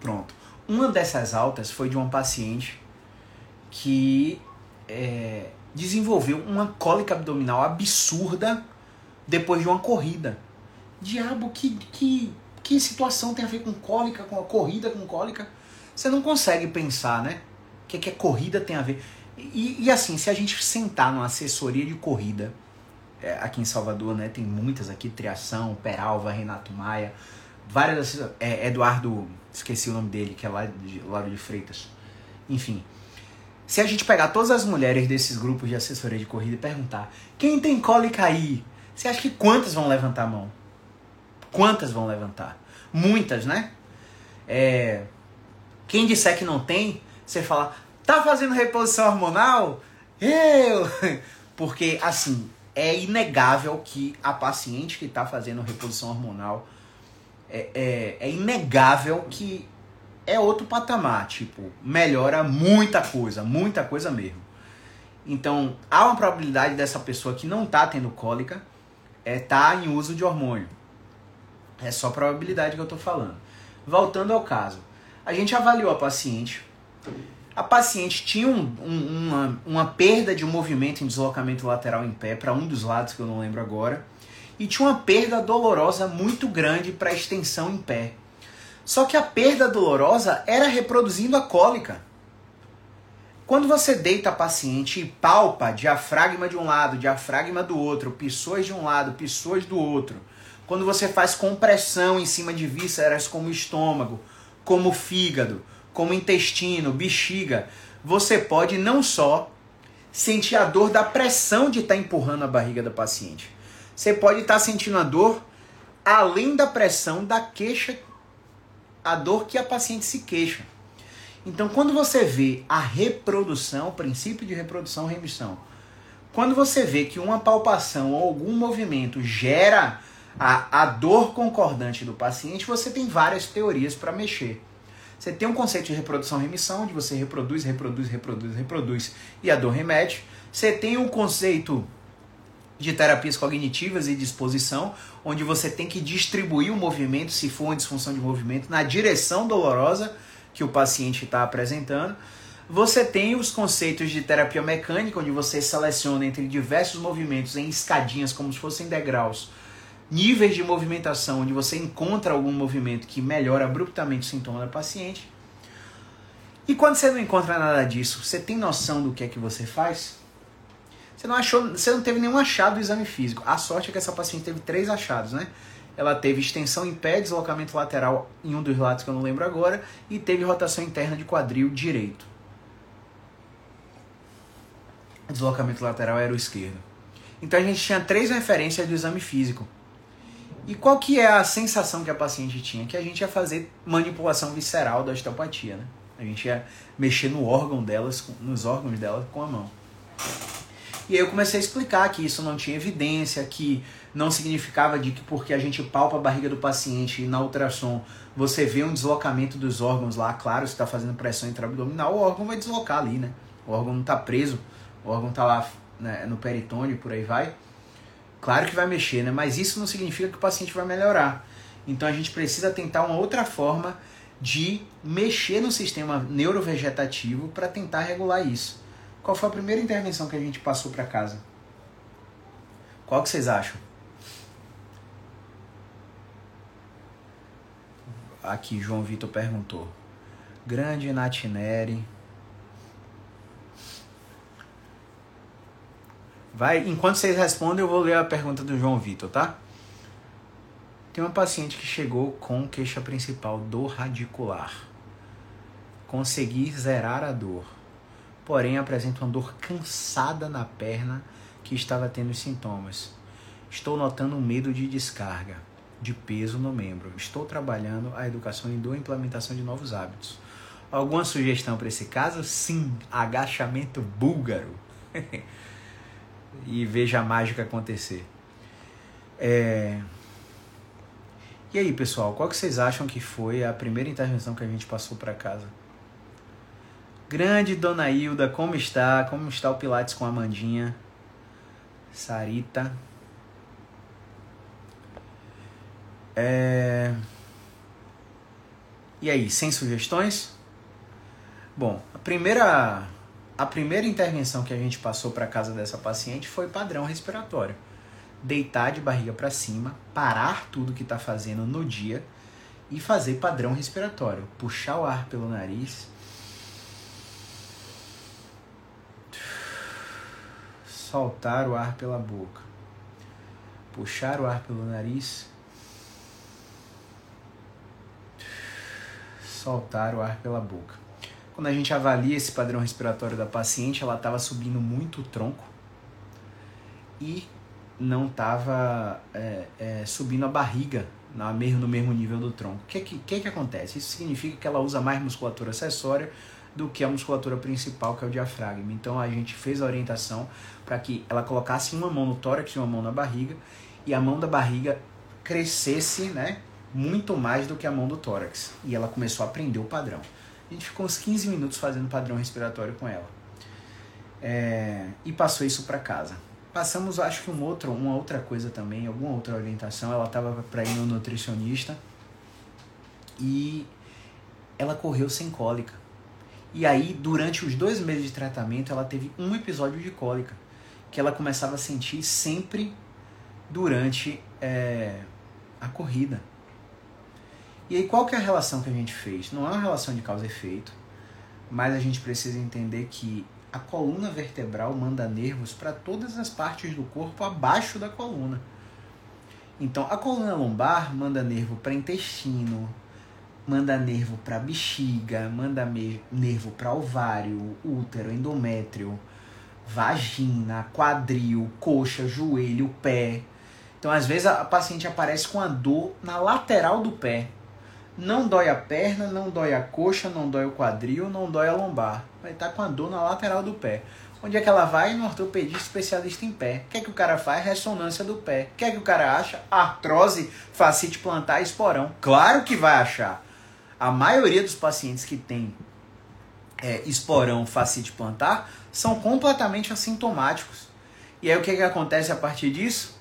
Pronto. Uma dessas altas foi de uma paciente que é, desenvolveu uma cólica abdominal absurda depois de uma corrida. Diabo, que, que, que situação tem a ver com cólica, com a corrida com cólica? Você não consegue pensar, né? O que, que a corrida tem a ver. E, e assim, se a gente sentar numa assessoria de corrida, é, aqui em Salvador, né? Tem muitas aqui, Triação, Peralva, Renato Maia, várias. É, Eduardo, esqueci o nome dele, que é lá de de Freitas. Enfim. Se a gente pegar todas as mulheres desses grupos de assessoria de corrida e perguntar quem tem cólica aí, você acha que quantas vão levantar a mão? Quantas vão levantar? Muitas, né? É, quem disser que não tem, você fala, tá fazendo reposição hormonal? Eu! Porque, assim, é inegável que a paciente que está fazendo reposição hormonal é, é, é, inegável que é outro patamar, tipo, melhora muita coisa, muita coisa mesmo. Então, há uma probabilidade dessa pessoa que não está tendo cólica é tá em uso de hormônio. É só probabilidade que eu estou falando. Voltando ao caso, a gente avaliou a paciente. A paciente tinha um, um, uma, uma perda de movimento em deslocamento lateral em pé para um dos lados que eu não lembro agora e tinha uma perda dolorosa muito grande para extensão em pé. Só que a perda dolorosa era reproduzindo a cólica. Quando você deita a paciente e palpa diafragma de um lado, diafragma do outro, pessoas de um lado, pessoas do outro, quando você faz compressão em cima de vísceras como estômago, como fígado, como intestino, bexiga, você pode não só sentir a dor da pressão de estar tá empurrando a barriga da paciente, você pode estar tá sentindo a dor além da pressão da queixa, a dor que a paciente se queixa. Então, quando você vê a reprodução, o princípio de reprodução remissão, quando você vê que uma palpação ou algum movimento gera a, a dor concordante do paciente, você tem várias teorias para mexer. Você tem um conceito de reprodução remissão, onde você reproduz, reproduz, reproduz, reproduz e a dor remete. Você tem um conceito de terapias cognitivas e disposição, onde você tem que distribuir o movimento, se for uma disfunção de movimento, na direção dolorosa que o paciente está apresentando. Você tem os conceitos de terapia mecânica, onde você seleciona entre diversos movimentos em escadinhas, como se fossem degraus, níveis de movimentação, onde você encontra algum movimento que melhora abruptamente o sintoma da paciente. E quando você não encontra nada disso, você tem noção do que é que você faz? Você não achou, você não teve nenhum achado do exame físico. A sorte é que essa paciente teve três achados, né? ela teve extensão em pé, deslocamento lateral em um dos lados que eu não lembro agora, e teve rotação interna de quadril direito. Deslocamento lateral era o esquerdo. Então a gente tinha três referências do exame físico. E qual que é a sensação que a paciente tinha? Que a gente ia fazer manipulação visceral da osteopatia, né? A gente ia mexer no órgão delas, nos órgãos dela com a mão. E aí eu comecei a explicar que isso não tinha evidência, que não significava de que porque a gente palpa a barriga do paciente e na ultrassom você vê um deslocamento dos órgãos lá, claro, se está fazendo pressão intraabdominal, o órgão vai deslocar ali, né? O órgão não está preso, o órgão está lá né, no peritônio, por aí vai. Claro que vai mexer, né? Mas isso não significa que o paciente vai melhorar. Então a gente precisa tentar uma outra forma de mexer no sistema neurovegetativo para tentar regular isso. Qual foi a primeira intervenção que a gente passou para casa? Qual que vocês acham? Aqui, João Vitor perguntou. Grande Natineri. Vai, enquanto vocês respondem, eu vou ler a pergunta do João Vitor, tá? Tem uma paciente que chegou com queixa principal, dor radicular. Consegui zerar a dor, porém apresenta uma dor cansada na perna que estava tendo sintomas. Estou notando um medo de descarga de peso no membro. Estou trabalhando a educação e a implementação de novos hábitos. Alguma sugestão para esse caso? Sim, agachamento búlgaro. e veja a mágica acontecer. É... E aí, pessoal, qual que vocês acham que foi a primeira intervenção que a gente passou para casa? Grande Dona Hilda, como está? Como está o Pilates com a Amandinha? Sarita. É... E aí, sem sugestões? Bom, a primeira, a primeira intervenção que a gente passou para casa dessa paciente foi padrão respiratório. Deitar de barriga para cima, parar tudo que está fazendo no dia e fazer padrão respiratório. Puxar o ar pelo nariz. Soltar o ar pela boca. Puxar o ar pelo nariz soltar o ar pela boca. Quando a gente avalia esse padrão respiratório da paciente, ela estava subindo muito o tronco e não estava é, é, subindo a barriga no mesmo, no mesmo nível do tronco. O que, que, que, que acontece? Isso significa que ela usa mais musculatura acessória do que a musculatura principal, que é o diafragma. Então a gente fez a orientação para que ela colocasse uma mão no tórax e uma mão na barriga e a mão da barriga crescesse, né? muito mais do que a mão do tórax. E ela começou a aprender o padrão. A gente ficou uns 15 minutos fazendo padrão respiratório com ela. É, e passou isso para casa. passamos, acho que um outro, uma outra coisa também, alguma outra orientação. Ela estava para ir no nutricionista e ela correu sem cólica. E aí, durante os dois meses de tratamento, ela teve um episódio de cólica que ela começava a sentir sempre durante é, a corrida. E aí, qual que é a relação que a gente fez? Não é uma relação de causa e efeito, mas a gente precisa entender que a coluna vertebral manda nervos para todas as partes do corpo abaixo da coluna. Então, a coluna lombar manda nervo para intestino, manda nervo para bexiga, manda nervo para ovário, útero, endométrio, vagina, quadril, coxa, joelho, pé. Então, às vezes a paciente aparece com a dor na lateral do pé. Não dói a perna, não dói a coxa, não dói o quadril, não dói a lombar. Vai estar tá com a dor na lateral do pé. Onde é que ela vai? No ortopedista especialista em pé. O que é que o cara faz? Ressonância do pé. O que é que o cara acha? Artrose, facite plantar, esporão. Claro que vai achar. A maioria dos pacientes que tem é, esporão, facite plantar são completamente assintomáticos. E aí o que, é que acontece a partir disso?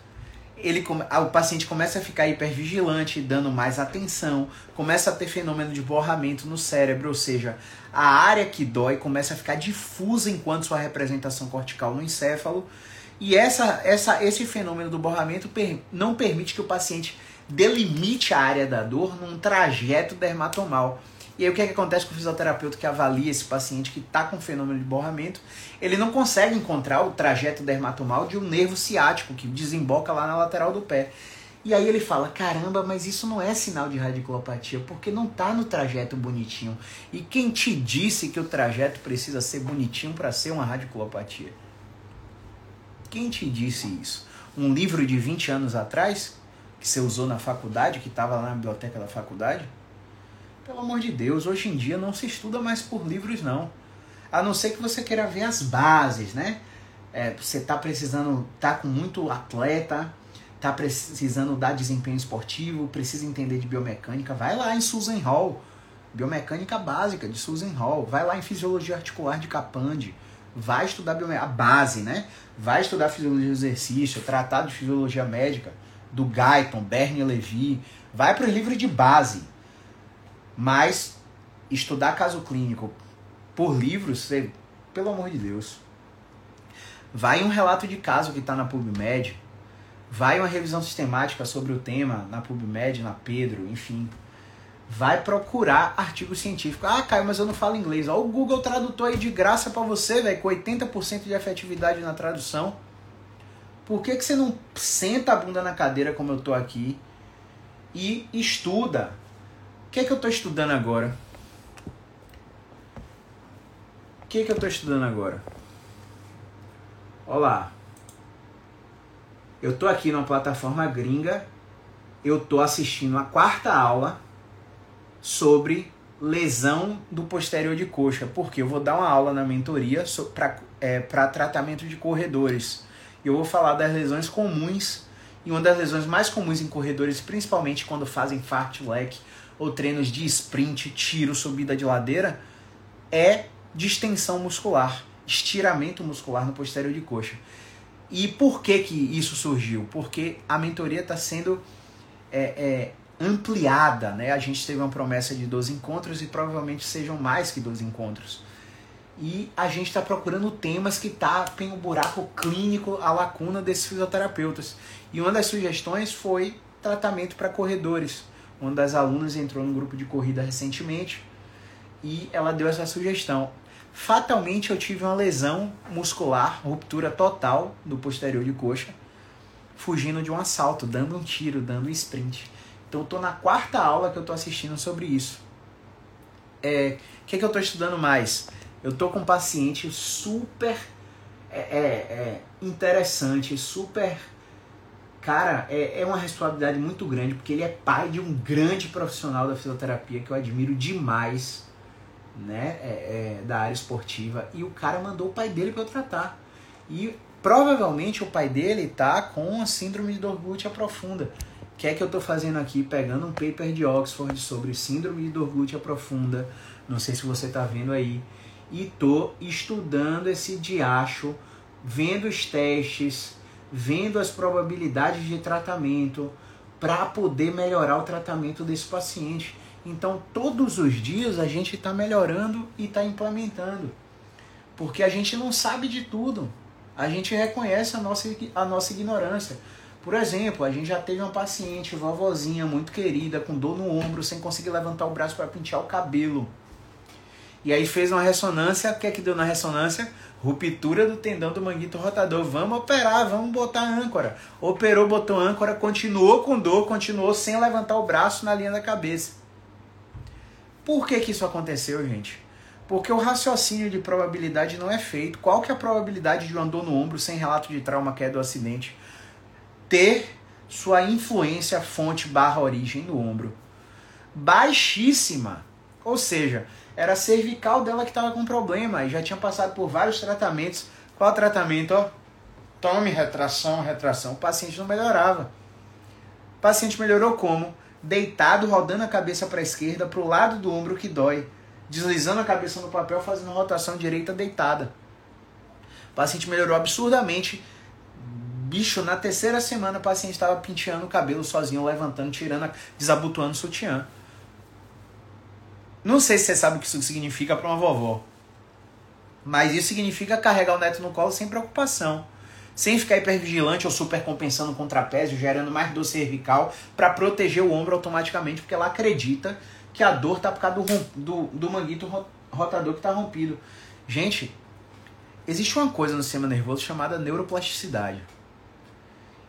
Ele, o paciente começa a ficar hipervigilante, dando mais atenção, começa a ter fenômeno de borramento no cérebro, ou seja, a área que dói começa a ficar difusa enquanto sua representação cortical no encéfalo, e essa, essa, esse fenômeno do borramento per, não permite que o paciente delimite a área da dor num trajeto dermatomal. E aí o que, é que acontece com o fisioterapeuta que avalia esse paciente que está com fenômeno de borramento? Ele não consegue encontrar o trajeto dermatomal de um nervo ciático que desemboca lá na lateral do pé. E aí ele fala, caramba, mas isso não é sinal de radiculopatia, porque não está no trajeto bonitinho. E quem te disse que o trajeto precisa ser bonitinho para ser uma radiculopatia? Quem te disse isso? Um livro de 20 anos atrás, que você usou na faculdade, que estava lá na biblioteca da faculdade? Pelo amor de Deus, hoje em dia não se estuda mais por livros, não. A não ser que você queira ver as bases, né? É, você está precisando, tá com muito atleta, tá precisando dar desempenho esportivo, precisa entender de biomecânica, vai lá em Susan Hall, biomecânica básica de Susan Hall, vai lá em fisiologia articular de Capande, vai estudar a base, né? Vai estudar fisiologia do exercício, tratado de fisiologia médica do Guyton, Bernie Levy, vai para os livros de base mas estudar caso clínico por livros, você, pelo amor de Deus. Vai um relato de caso que está na PubMed, vai uma revisão sistemática sobre o tema na PubMed, na Pedro, enfim. Vai procurar artigo científico. Ah, Caio, mas eu não falo inglês. Olha o Google Tradutor aí de graça para você, velho, com 80% de efetividade na tradução. Por que, que você não senta a bunda na cadeira como eu tô aqui e estuda? Que é que eu estou estudando agora? O que é que eu estou estudando agora? Olá. Eu estou aqui numa plataforma gringa. Eu estou assistindo a quarta aula sobre lesão do posterior de coxa, porque eu vou dar uma aula na mentoria para é, tratamento de corredores. Eu vou falar das lesões comuns e uma das lesões mais comuns em corredores, principalmente quando fazem fartlek ou treinos de sprint, tiro, subida de ladeira, é distensão muscular, estiramento muscular no posterior de coxa. E por que, que isso surgiu? Porque a mentoria está sendo é, é, ampliada, né? A gente teve uma promessa de 12 encontros e provavelmente sejam mais que 12 encontros. E a gente está procurando temas que tapem o buraco clínico, a lacuna desses fisioterapeutas. E uma das sugestões foi tratamento para corredores uma das alunas entrou no grupo de corrida recentemente e ela deu essa sugestão. Fatalmente eu tive uma lesão muscular, ruptura total do posterior de coxa, fugindo de um assalto, dando um tiro, dando um sprint. Então eu tô na quarta aula que eu tô assistindo sobre isso. É, o que, é que eu tô estudando mais? Eu tô com um paciente super é, é, é interessante, super Cara, é, é uma responsabilidade muito grande, porque ele é pai de um grande profissional da fisioterapia que eu admiro demais, né? É, é, da área esportiva. E o cara mandou o pai dele para eu tratar. E provavelmente o pai dele tá com a síndrome de dor glútea profunda. O que é que eu tô fazendo aqui? Pegando um paper de Oxford sobre síndrome de dor glútea profunda. Não sei se você tá vendo aí. E tô estudando esse diacho, vendo os testes vendo as probabilidades de tratamento para poder melhorar o tratamento desse paciente. Então, todos os dias a gente está melhorando e está implementando. Porque a gente não sabe de tudo. A gente reconhece a nossa, a nossa ignorância. Por exemplo, a gente já teve uma paciente, vovozinha, muito querida, com dor no ombro, sem conseguir levantar o braço para pentear o cabelo. E aí fez uma ressonância, o que é que deu na ressonância? Ruptura do tendão do manguito rotador. Vamos operar, vamos botar âncora. Operou, botou âncora, continuou com dor, continuou sem levantar o braço na linha da cabeça. Por que, que isso aconteceu, gente? Porque o raciocínio de probabilidade não é feito. Qual que é a probabilidade de um dor no ombro sem relato de trauma, queda ou acidente ter sua influência fonte barra origem no ombro? Baixíssima. Ou seja, era a cervical dela que estava com problema e já tinha passado por vários tratamentos. Qual tratamento? Ó, tome retração, retração. O paciente não melhorava. O paciente melhorou como? Deitado, rodando a cabeça para a esquerda, para o lado do ombro que dói, deslizando a cabeça no papel, fazendo rotação direita deitada. O paciente melhorou absurdamente. Bicho, na terceira semana o paciente estava penteando o cabelo sozinho, levantando, tirando, desabotoando o sutiã. Não sei se você sabe o que isso significa para uma vovó. Mas isso significa carregar o neto no colo sem preocupação. Sem ficar hipervigilante ou super compensando com o trapézio, gerando mais dor cervical para proteger o ombro automaticamente, porque ela acredita que a dor tá por causa do, do, do manguito rotador que está rompido. Gente, existe uma coisa no sistema nervoso chamada neuroplasticidade.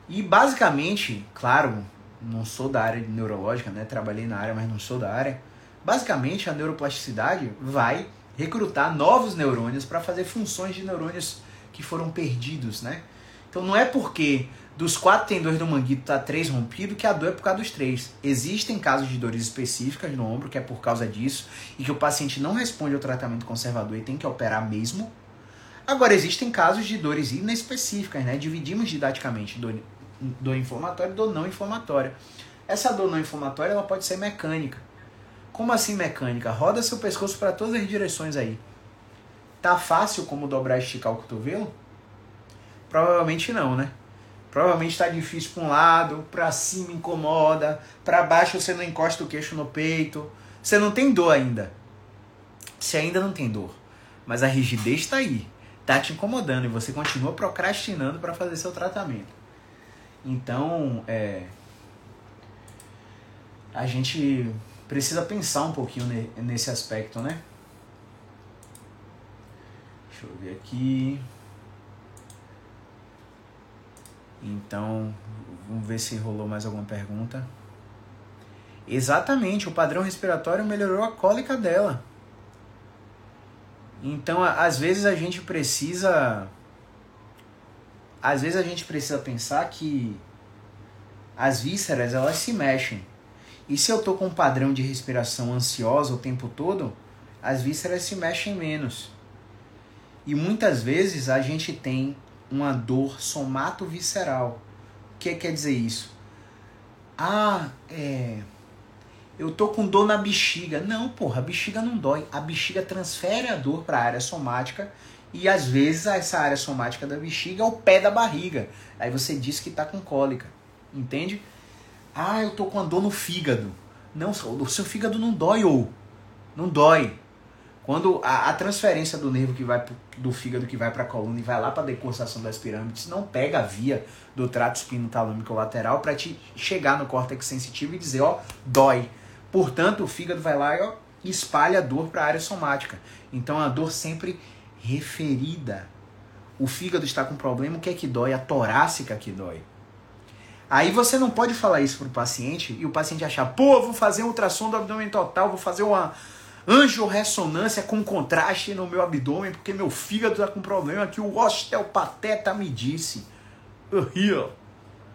E basicamente, claro, não sou da área neurológica, né? Trabalhei na área, mas não sou da área Basicamente, a neuroplasticidade vai recrutar novos neurônios para fazer funções de neurônios que foram perdidos, né? Então não é porque dos quatro tendões do manguito tá três rompido que a dor é por causa dos três. Existem casos de dores específicas no ombro que é por causa disso e que o paciente não responde ao tratamento conservador e tem que operar mesmo. Agora existem casos de dores inespecíficas, né? Dividimos didaticamente dor, dor inflamatória e dor não inflamatória. Essa dor não inflamatória ela pode ser mecânica. Como assim mecânica? Roda seu pescoço para todas as direções aí. Tá fácil como dobrar e esticar o cotovelo? Provavelmente não, né? Provavelmente está difícil para um lado, para cima incomoda, para baixo você não encosta o queixo no peito. Você não tem dor ainda. Você ainda não tem dor, mas a rigidez está aí, tá te incomodando e você continua procrastinando para fazer seu tratamento. Então, é, a gente precisa pensar um pouquinho nesse aspecto, né? Deixa eu ver aqui. Então, vamos ver se rolou mais alguma pergunta. Exatamente, o padrão respiratório melhorou a cólica dela. Então, às vezes a gente precisa às vezes a gente precisa pensar que as vísceras elas se mexem. E se eu tô com um padrão de respiração ansiosa o tempo todo, as vísceras se mexem menos. E muitas vezes a gente tem uma dor somato-visceral. O que quer dizer isso? Ah, é. Eu tô com dor na bexiga. Não, porra, a bexiga não dói. A bexiga transfere a dor para a área somática e às vezes essa área somática da bexiga é o pé da barriga. Aí você diz que tá com cólica. Entende? Ah, eu tô com a dor no fígado. Não, o seu fígado não dói ou não dói. Quando a, a, transferência do nervo que vai pro, do fígado que vai para a coluna e vai lá para a decursação das pirâmides, não pega a via do trato espinotalâmico lateral para te chegar no córtex sensitivo e dizer, ó, dói. Portanto, o fígado vai lá e ó, espalha a dor para a área somática. Então, a dor sempre referida. O fígado está com problema, o que é que dói? A torácica que dói. Aí você não pode falar isso pro paciente e o paciente achar, pô, vou fazer um ultrassom do abdômen total, vou fazer uma angiorressonância com contraste no meu abdômen, porque meu fígado tá com problema que o osteopateta me disse. Here.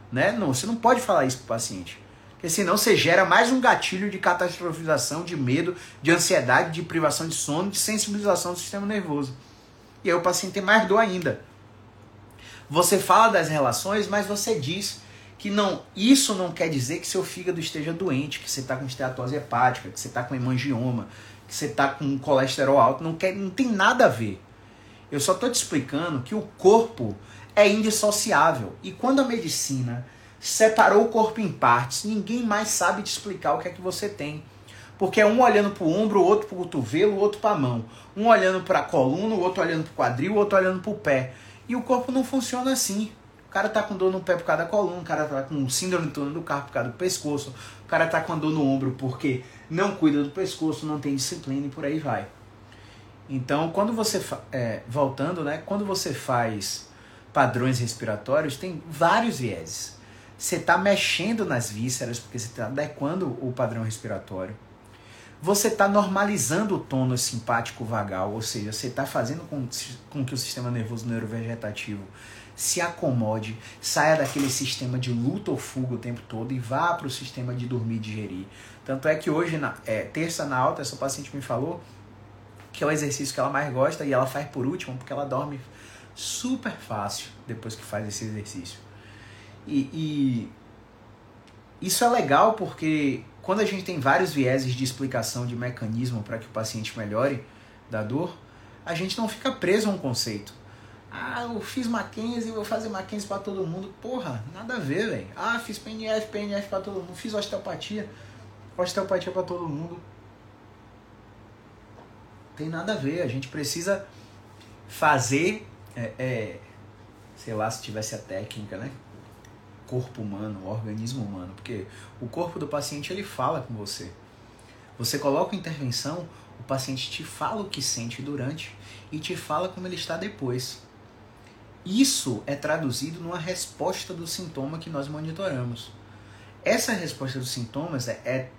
Né? Não, você não pode falar isso pro paciente. Porque senão você gera mais um gatilho de catastrofização, de medo, de ansiedade, de privação de sono, de sensibilização do sistema nervoso. E aí o paciente tem mais dor ainda. Você fala das relações, mas você diz que não, isso não quer dizer que seu fígado esteja doente, que você está com esteatose hepática, que você está com hemangioma, que você está com colesterol alto, não, quer, não tem nada a ver. Eu só estou te explicando que o corpo é indissociável. E quando a medicina separou o corpo em partes, ninguém mais sabe te explicar o que é que você tem. Porque é um olhando para o ombro, o outro para o cotovelo, o outro para a mão. Um olhando para a coluna, o outro olhando para o quadril, o outro olhando para o pé. E o corpo não funciona assim. O cara tá com dor no pé por causa da coluna, o cara tá com síndrome do túnel do carro por causa do pescoço, o cara tá com dor no ombro porque não cuida do pescoço, não tem disciplina e por aí vai. Então, quando você é, voltando, né? Quando você faz padrões respiratórios, tem vários vieses. Você está mexendo nas vísceras porque você está adequando o padrão respiratório. Você está normalizando o tônus simpático vagal, ou seja, você está fazendo com, com que o sistema nervoso neurovegetativo se acomode, saia daquele sistema de luta ou fuga o tempo todo e vá para o sistema de dormir e digerir. Tanto é que hoje, na, é, terça na alta, essa paciente me falou que é o exercício que ela mais gosta e ela faz por último porque ela dorme super fácil depois que faz esse exercício. E, e isso é legal porque quando a gente tem vários vieses de explicação de mecanismo para que o paciente melhore da dor, a gente não fica preso a um conceito. Ah, eu fiz Mackenzie, vou fazer Mackenzie para todo mundo. Porra, nada a ver, velho. Ah, fiz PNF, PNF para todo mundo. Fiz osteopatia, osteopatia para todo mundo. Tem nada a ver. A gente precisa fazer, é, é, sei lá, se tivesse a técnica, né? Corpo humano, organismo humano. Porque o corpo do paciente, ele fala com você. Você coloca intervenção, o paciente te fala o que sente durante e te fala como ele está depois. Isso é traduzido numa resposta do sintoma que nós monitoramos. Essa resposta dos sintomas é, é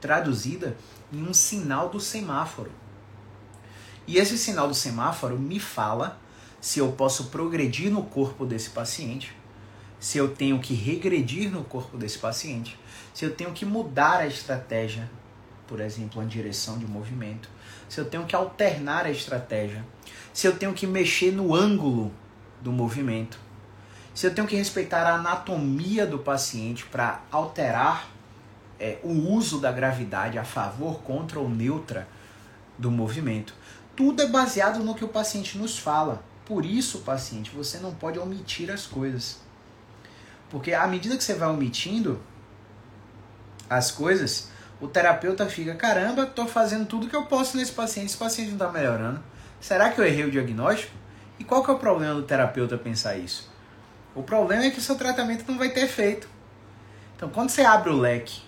traduzida em um sinal do semáforo. E esse sinal do semáforo me fala se eu posso progredir no corpo desse paciente, se eu tenho que regredir no corpo desse paciente, se eu tenho que mudar a estratégia, por exemplo, a direção de movimento, se eu tenho que alternar a estratégia, se eu tenho que mexer no ângulo do movimento. Se eu tenho que respeitar a anatomia do paciente para alterar é, o uso da gravidade a favor, contra ou neutra do movimento. Tudo é baseado no que o paciente nos fala. Por isso, paciente, você não pode omitir as coisas. Porque à medida que você vai omitindo as coisas, o terapeuta fica: caramba, estou fazendo tudo que eu posso nesse paciente, esse paciente não está melhorando. Será que eu errei o diagnóstico? E qual que é o problema do terapeuta pensar isso? O problema é que o seu tratamento não vai ter efeito. Então, quando você abre o leque,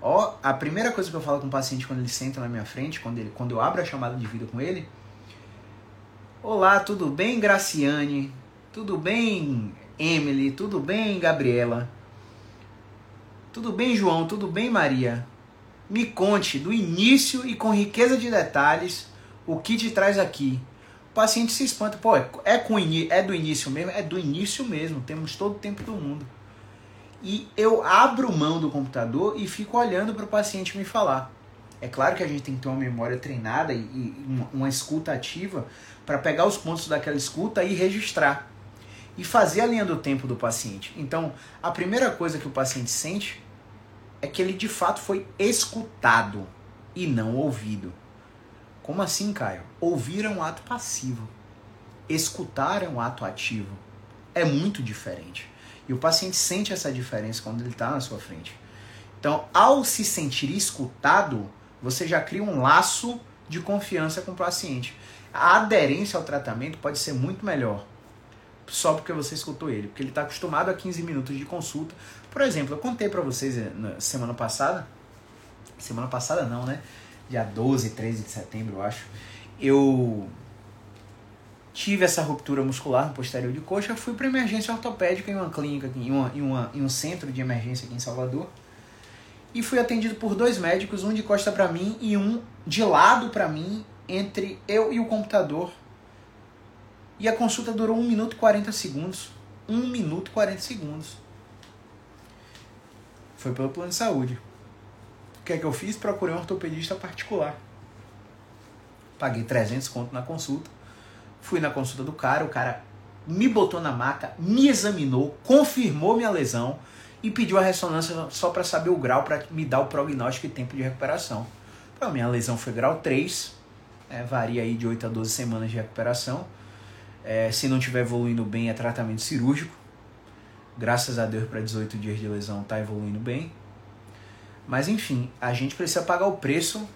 ó, a primeira coisa que eu falo com o paciente quando ele senta na minha frente, quando, ele, quando eu abro a chamada de vida com ele, Olá, tudo bem, Graciane? Tudo bem, Emily? Tudo bem, Gabriela? Tudo bem, João? Tudo bem, Maria? Me conte do início e com riqueza de detalhes o que te traz aqui. O paciente se espanta, pô, é, é, com, é do início mesmo? É do início mesmo, temos todo o tempo do mundo. E eu abro mão do computador e fico olhando para o paciente me falar. É claro que a gente tem que ter uma memória treinada e, e uma, uma escuta ativa para pegar os pontos daquela escuta e registrar. E fazer a linha do tempo do paciente. Então, a primeira coisa que o paciente sente é que ele de fato foi escutado e não ouvido. Como assim, Caio? Ouvir é um ato passivo. Escutar é um ato ativo. É muito diferente. E o paciente sente essa diferença quando ele está na sua frente. Então, ao se sentir escutado, você já cria um laço de confiança com o paciente. A aderência ao tratamento pode ser muito melhor só porque você escutou ele, porque ele está acostumado a 15 minutos de consulta. Por exemplo, eu contei para vocês eh, na semana passada, semana passada não, né? Dia 12, 13 de setembro, eu acho, eu tive essa ruptura muscular no posterior de coxa, fui para emergência ortopédica em uma clínica, em, uma, em, uma, em um centro de emergência aqui em Salvador, e fui atendido por dois médicos, um de costa para mim e um de lado para mim, entre eu e o computador. E a consulta durou 1 minuto e 40 segundos. 1 minuto e 40 segundos. Foi pelo plano de saúde que é que eu fiz? Procurei um ortopedista particular. Paguei 300 conto na consulta. Fui na consulta do cara, o cara me botou na maca, me examinou, confirmou minha lesão e pediu a ressonância só para saber o grau, para me dar o prognóstico e tempo de recuperação. Então, minha lesão foi grau 3, é, varia aí de 8 a 12 semanas de recuperação. É, se não estiver evoluindo bem, é tratamento cirúrgico. Graças a Deus, para 18 dias de lesão, está evoluindo bem. Mas enfim, a gente precisa pagar o preço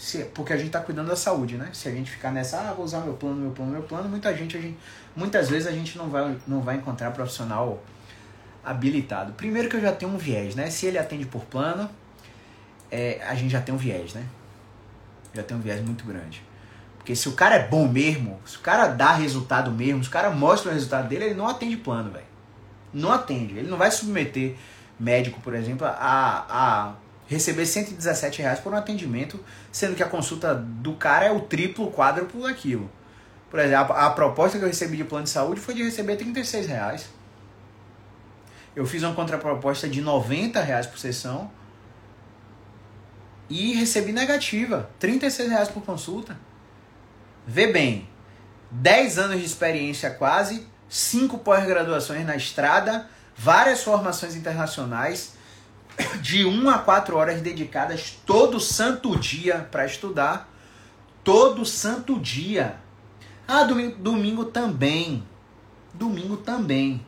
se, porque a gente está cuidando da saúde, né? Se a gente ficar nessa, ah, vou usar meu plano, meu plano, meu plano, muita gente, a gente muitas vezes a gente não vai, não vai encontrar profissional habilitado. Primeiro que eu já tenho um viés, né? Se ele atende por plano, é, a gente já tem um viés, né? Já tem um viés muito grande. Porque se o cara é bom mesmo, se o cara dá resultado mesmo, se o cara mostra o resultado dele, ele não atende plano, velho. Não atende. Ele não vai submeter médico, por exemplo, a, a receber 117 reais por um atendimento, sendo que a consulta do cara é o triplo, quádruplo daquilo. Por exemplo, a, a proposta que eu recebi de plano de saúde foi de receber 36 reais. Eu fiz uma contraproposta de 90 reais por sessão e recebi negativa, 36 reais por consulta. Vê bem, 10 anos de experiência quase, 5 pós-graduações na estrada, várias formações internacionais, de 1 a 4 horas dedicadas todo santo dia para estudar. Todo santo dia. Ah, domingo, domingo também. Domingo também.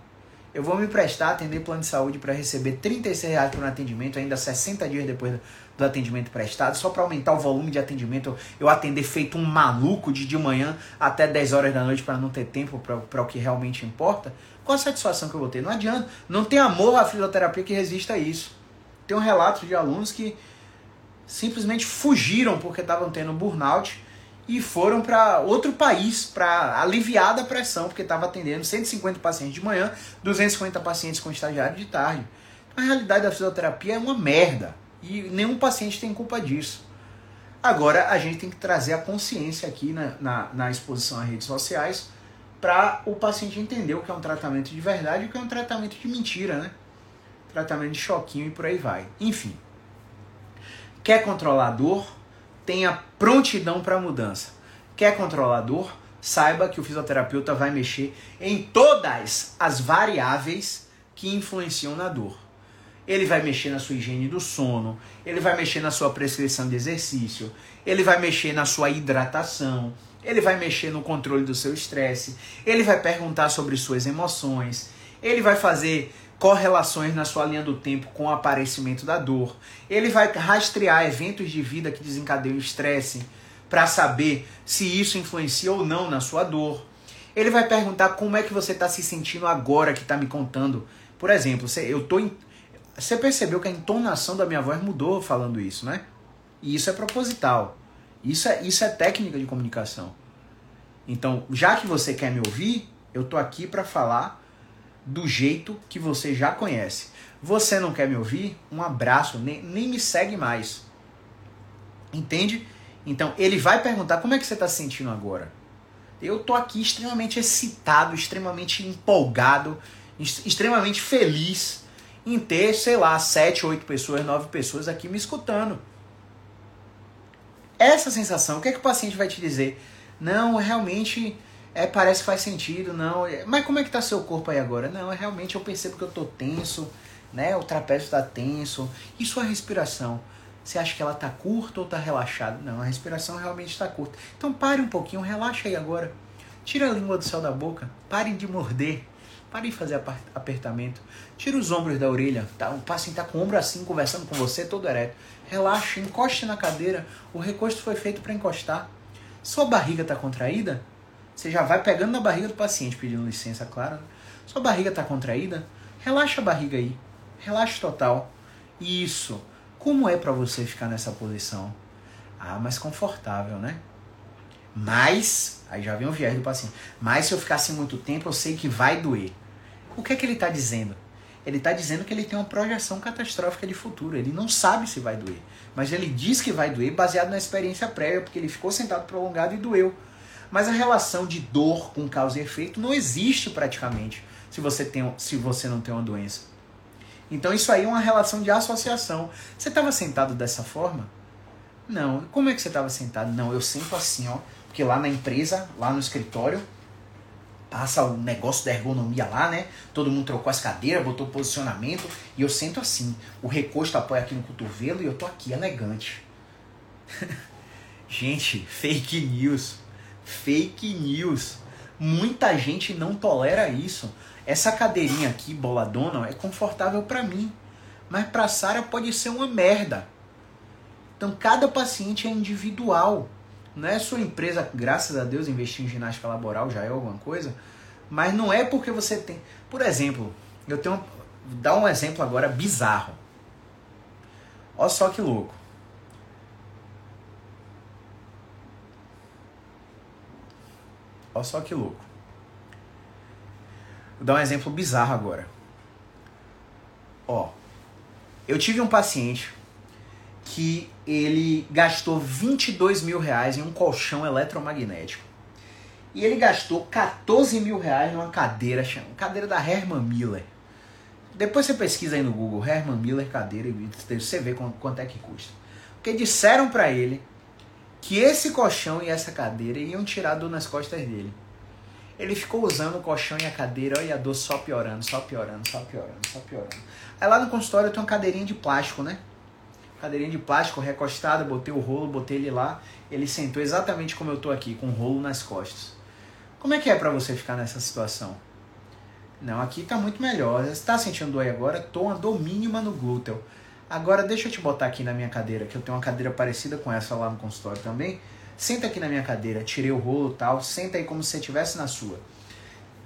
Eu vou me prestar a atender plano de saúde para receber 36 reais por um atendimento, ainda 60 dias depois do atendimento prestado, só para aumentar o volume de atendimento, eu atender feito um maluco de de manhã até 10 horas da noite para não ter tempo para o que realmente importa. Qual a satisfação que eu vou ter? Não adianta. Não tem amor à fisioterapia que resista a isso. Tem um relato de alunos que simplesmente fugiram porque estavam tendo burnout e foram para outro país para aliviar da pressão, porque estava atendendo 150 pacientes de manhã, 250 pacientes com estagiário de tarde. A realidade da fisioterapia é uma merda e nenhum paciente tem culpa disso. Agora a gente tem que trazer a consciência aqui na, na, na exposição às redes sociais para o paciente entender o que é um tratamento de verdade e o que é um tratamento de mentira, né? Tratamento de choquinho e por aí vai. Enfim. Quer controlar a dor? tenha prontidão para mudança. Quer controlador? Saiba que o fisioterapeuta vai mexer em todas as variáveis que influenciam na dor. Ele vai mexer na sua higiene do sono, ele vai mexer na sua prescrição de exercício, ele vai mexer na sua hidratação, ele vai mexer no controle do seu estresse, ele vai perguntar sobre suas emoções, ele vai fazer correlações na sua linha do tempo com o aparecimento da dor. Ele vai rastrear eventos de vida que desencadeiam estresse para saber se isso influencia ou não na sua dor. Ele vai perguntar como é que você está se sentindo agora que está me contando. Por exemplo, eu tô você percebeu que a entonação da minha voz mudou falando isso, né? E isso é proposital. Isso é, isso é técnica de comunicação. Então, já que você quer me ouvir, eu tô aqui para falar do jeito que você já conhece. Você não quer me ouvir? Um abraço, nem, nem me segue mais. Entende? Então ele vai perguntar como é que você está se sentindo agora. Eu tô aqui extremamente excitado, extremamente empolgado, extremamente feliz em ter, sei lá, sete, oito pessoas, nove pessoas aqui me escutando. Essa sensação, o que é que o paciente vai te dizer? Não, realmente é, parece que faz sentido, não. É, mas como é que tá seu corpo aí agora? Não, é realmente eu percebo que eu tô tenso, né? O trapézio tá tenso. E sua respiração? Você acha que ela tá curta ou tá relaxada? Não, a respiração realmente está curta. Então pare um pouquinho, relaxa aí agora. Tira a língua do céu da boca, pare de morder. Pare de fazer apertamento. Tira os ombros da orelha. Tá? O paciente está com o ombro assim, conversando com você, todo ereto. Relaxa, encoste na cadeira. O recosto foi feito para encostar. Sua barriga está contraída? Você já vai pegando na barriga do paciente, pedindo licença, claro. Sua barriga está contraída? Relaxa a barriga aí. Relaxa total. Isso. Como é para você ficar nessa posição? Ah, mais confortável, né? Mas, aí já vem o viés do paciente. Mas se eu ficar assim muito tempo, eu sei que vai doer. O que é que ele está dizendo? Ele está dizendo que ele tem uma projeção catastrófica de futuro. Ele não sabe se vai doer. Mas ele diz que vai doer baseado na experiência prévia, porque ele ficou sentado prolongado e doeu. Mas a relação de dor com causa e efeito não existe praticamente se você, tem, se você não tem uma doença. Então isso aí é uma relação de associação. Você estava sentado dessa forma? Não. Como é que você estava sentado? Não, eu sento assim, ó. Porque lá na empresa, lá no escritório, passa o negócio da ergonomia lá, né? Todo mundo trocou as cadeiras, botou posicionamento e eu sento assim. O recosto apoia aqui no cotovelo e eu tô aqui elegante. Gente, fake news fake news. Muita gente não tolera isso. Essa cadeirinha aqui, boladona, é confortável para mim, mas para Sara pode ser uma merda. Então cada paciente é individual. Não é sua empresa, graças a Deus, investir em ginástica laboral já é alguma coisa, mas não é porque você tem. Por exemplo, eu tenho. Dar um exemplo agora bizarro. Olha só que louco. Olha só que louco. Vou dar um exemplo bizarro agora. Ó, eu tive um paciente que ele gastou 22 mil reais em um colchão eletromagnético. E ele gastou 14 mil reais numa cadeira, cadeira da Herman Miller. Depois você pesquisa aí no Google, Herman Miller cadeira, e você vê quanto é que custa. Porque disseram para ele que esse colchão e essa cadeira iam tirar dor nas costas dele. Ele ficou usando o colchão e a cadeira e a dor só piorando, só piorando, só piorando, só piorando. Aí lá no consultório tenho uma cadeirinha de plástico, né? Cadeirinha de plástico recostada, botei o rolo, botei ele lá. Ele sentou exatamente como eu tô aqui, com o rolo nas costas. Como é que é para você ficar nessa situação? Não, aqui tá muito melhor. Você tá sentindo dor agora? Tô uma dor mínima no glúteo. Agora deixa eu te botar aqui na minha cadeira, que eu tenho uma cadeira parecida com essa lá no consultório também. Senta aqui na minha cadeira, tirei o rolo tal, senta aí como se você estivesse na sua.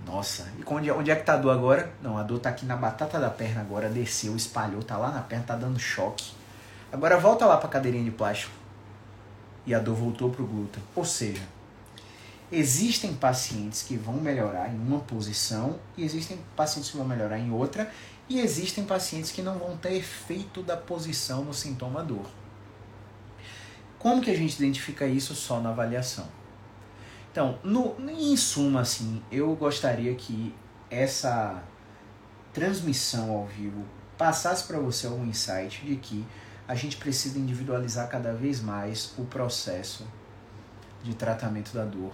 Nossa, e onde, onde é que tá a dor agora? Não, a dor tá aqui na batata da perna agora, desceu, espalhou, tá lá na perna, tá dando choque. Agora volta lá pra cadeirinha de plástico. E a dor voltou pro glúteo. Ou seja, existem pacientes que vão melhorar em uma posição e existem pacientes que vão melhorar em outra e existem pacientes que não vão ter efeito da posição no sintoma dor. Como que a gente identifica isso só na avaliação? Então, no, em suma, assim, eu gostaria que essa transmissão ao vivo passasse para você algum insight de que a gente precisa individualizar cada vez mais o processo de tratamento da dor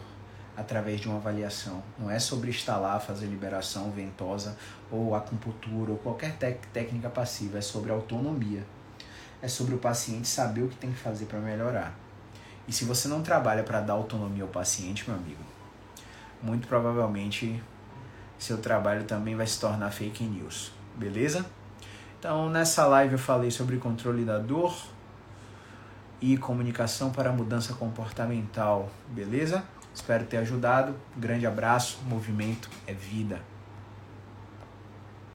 através de uma avaliação. Não é sobre instalar, fazer liberação ventosa ou acupuntura ou qualquer técnica passiva, é sobre autonomia. É sobre o paciente saber o que tem que fazer para melhorar. E se você não trabalha para dar autonomia ao paciente, meu amigo, muito provavelmente seu trabalho também vai se tornar fake news, beleza? Então, nessa live eu falei sobre controle da dor e comunicação para mudança comportamental, beleza? Espero ter ajudado. grande abraço. Movimento é vida.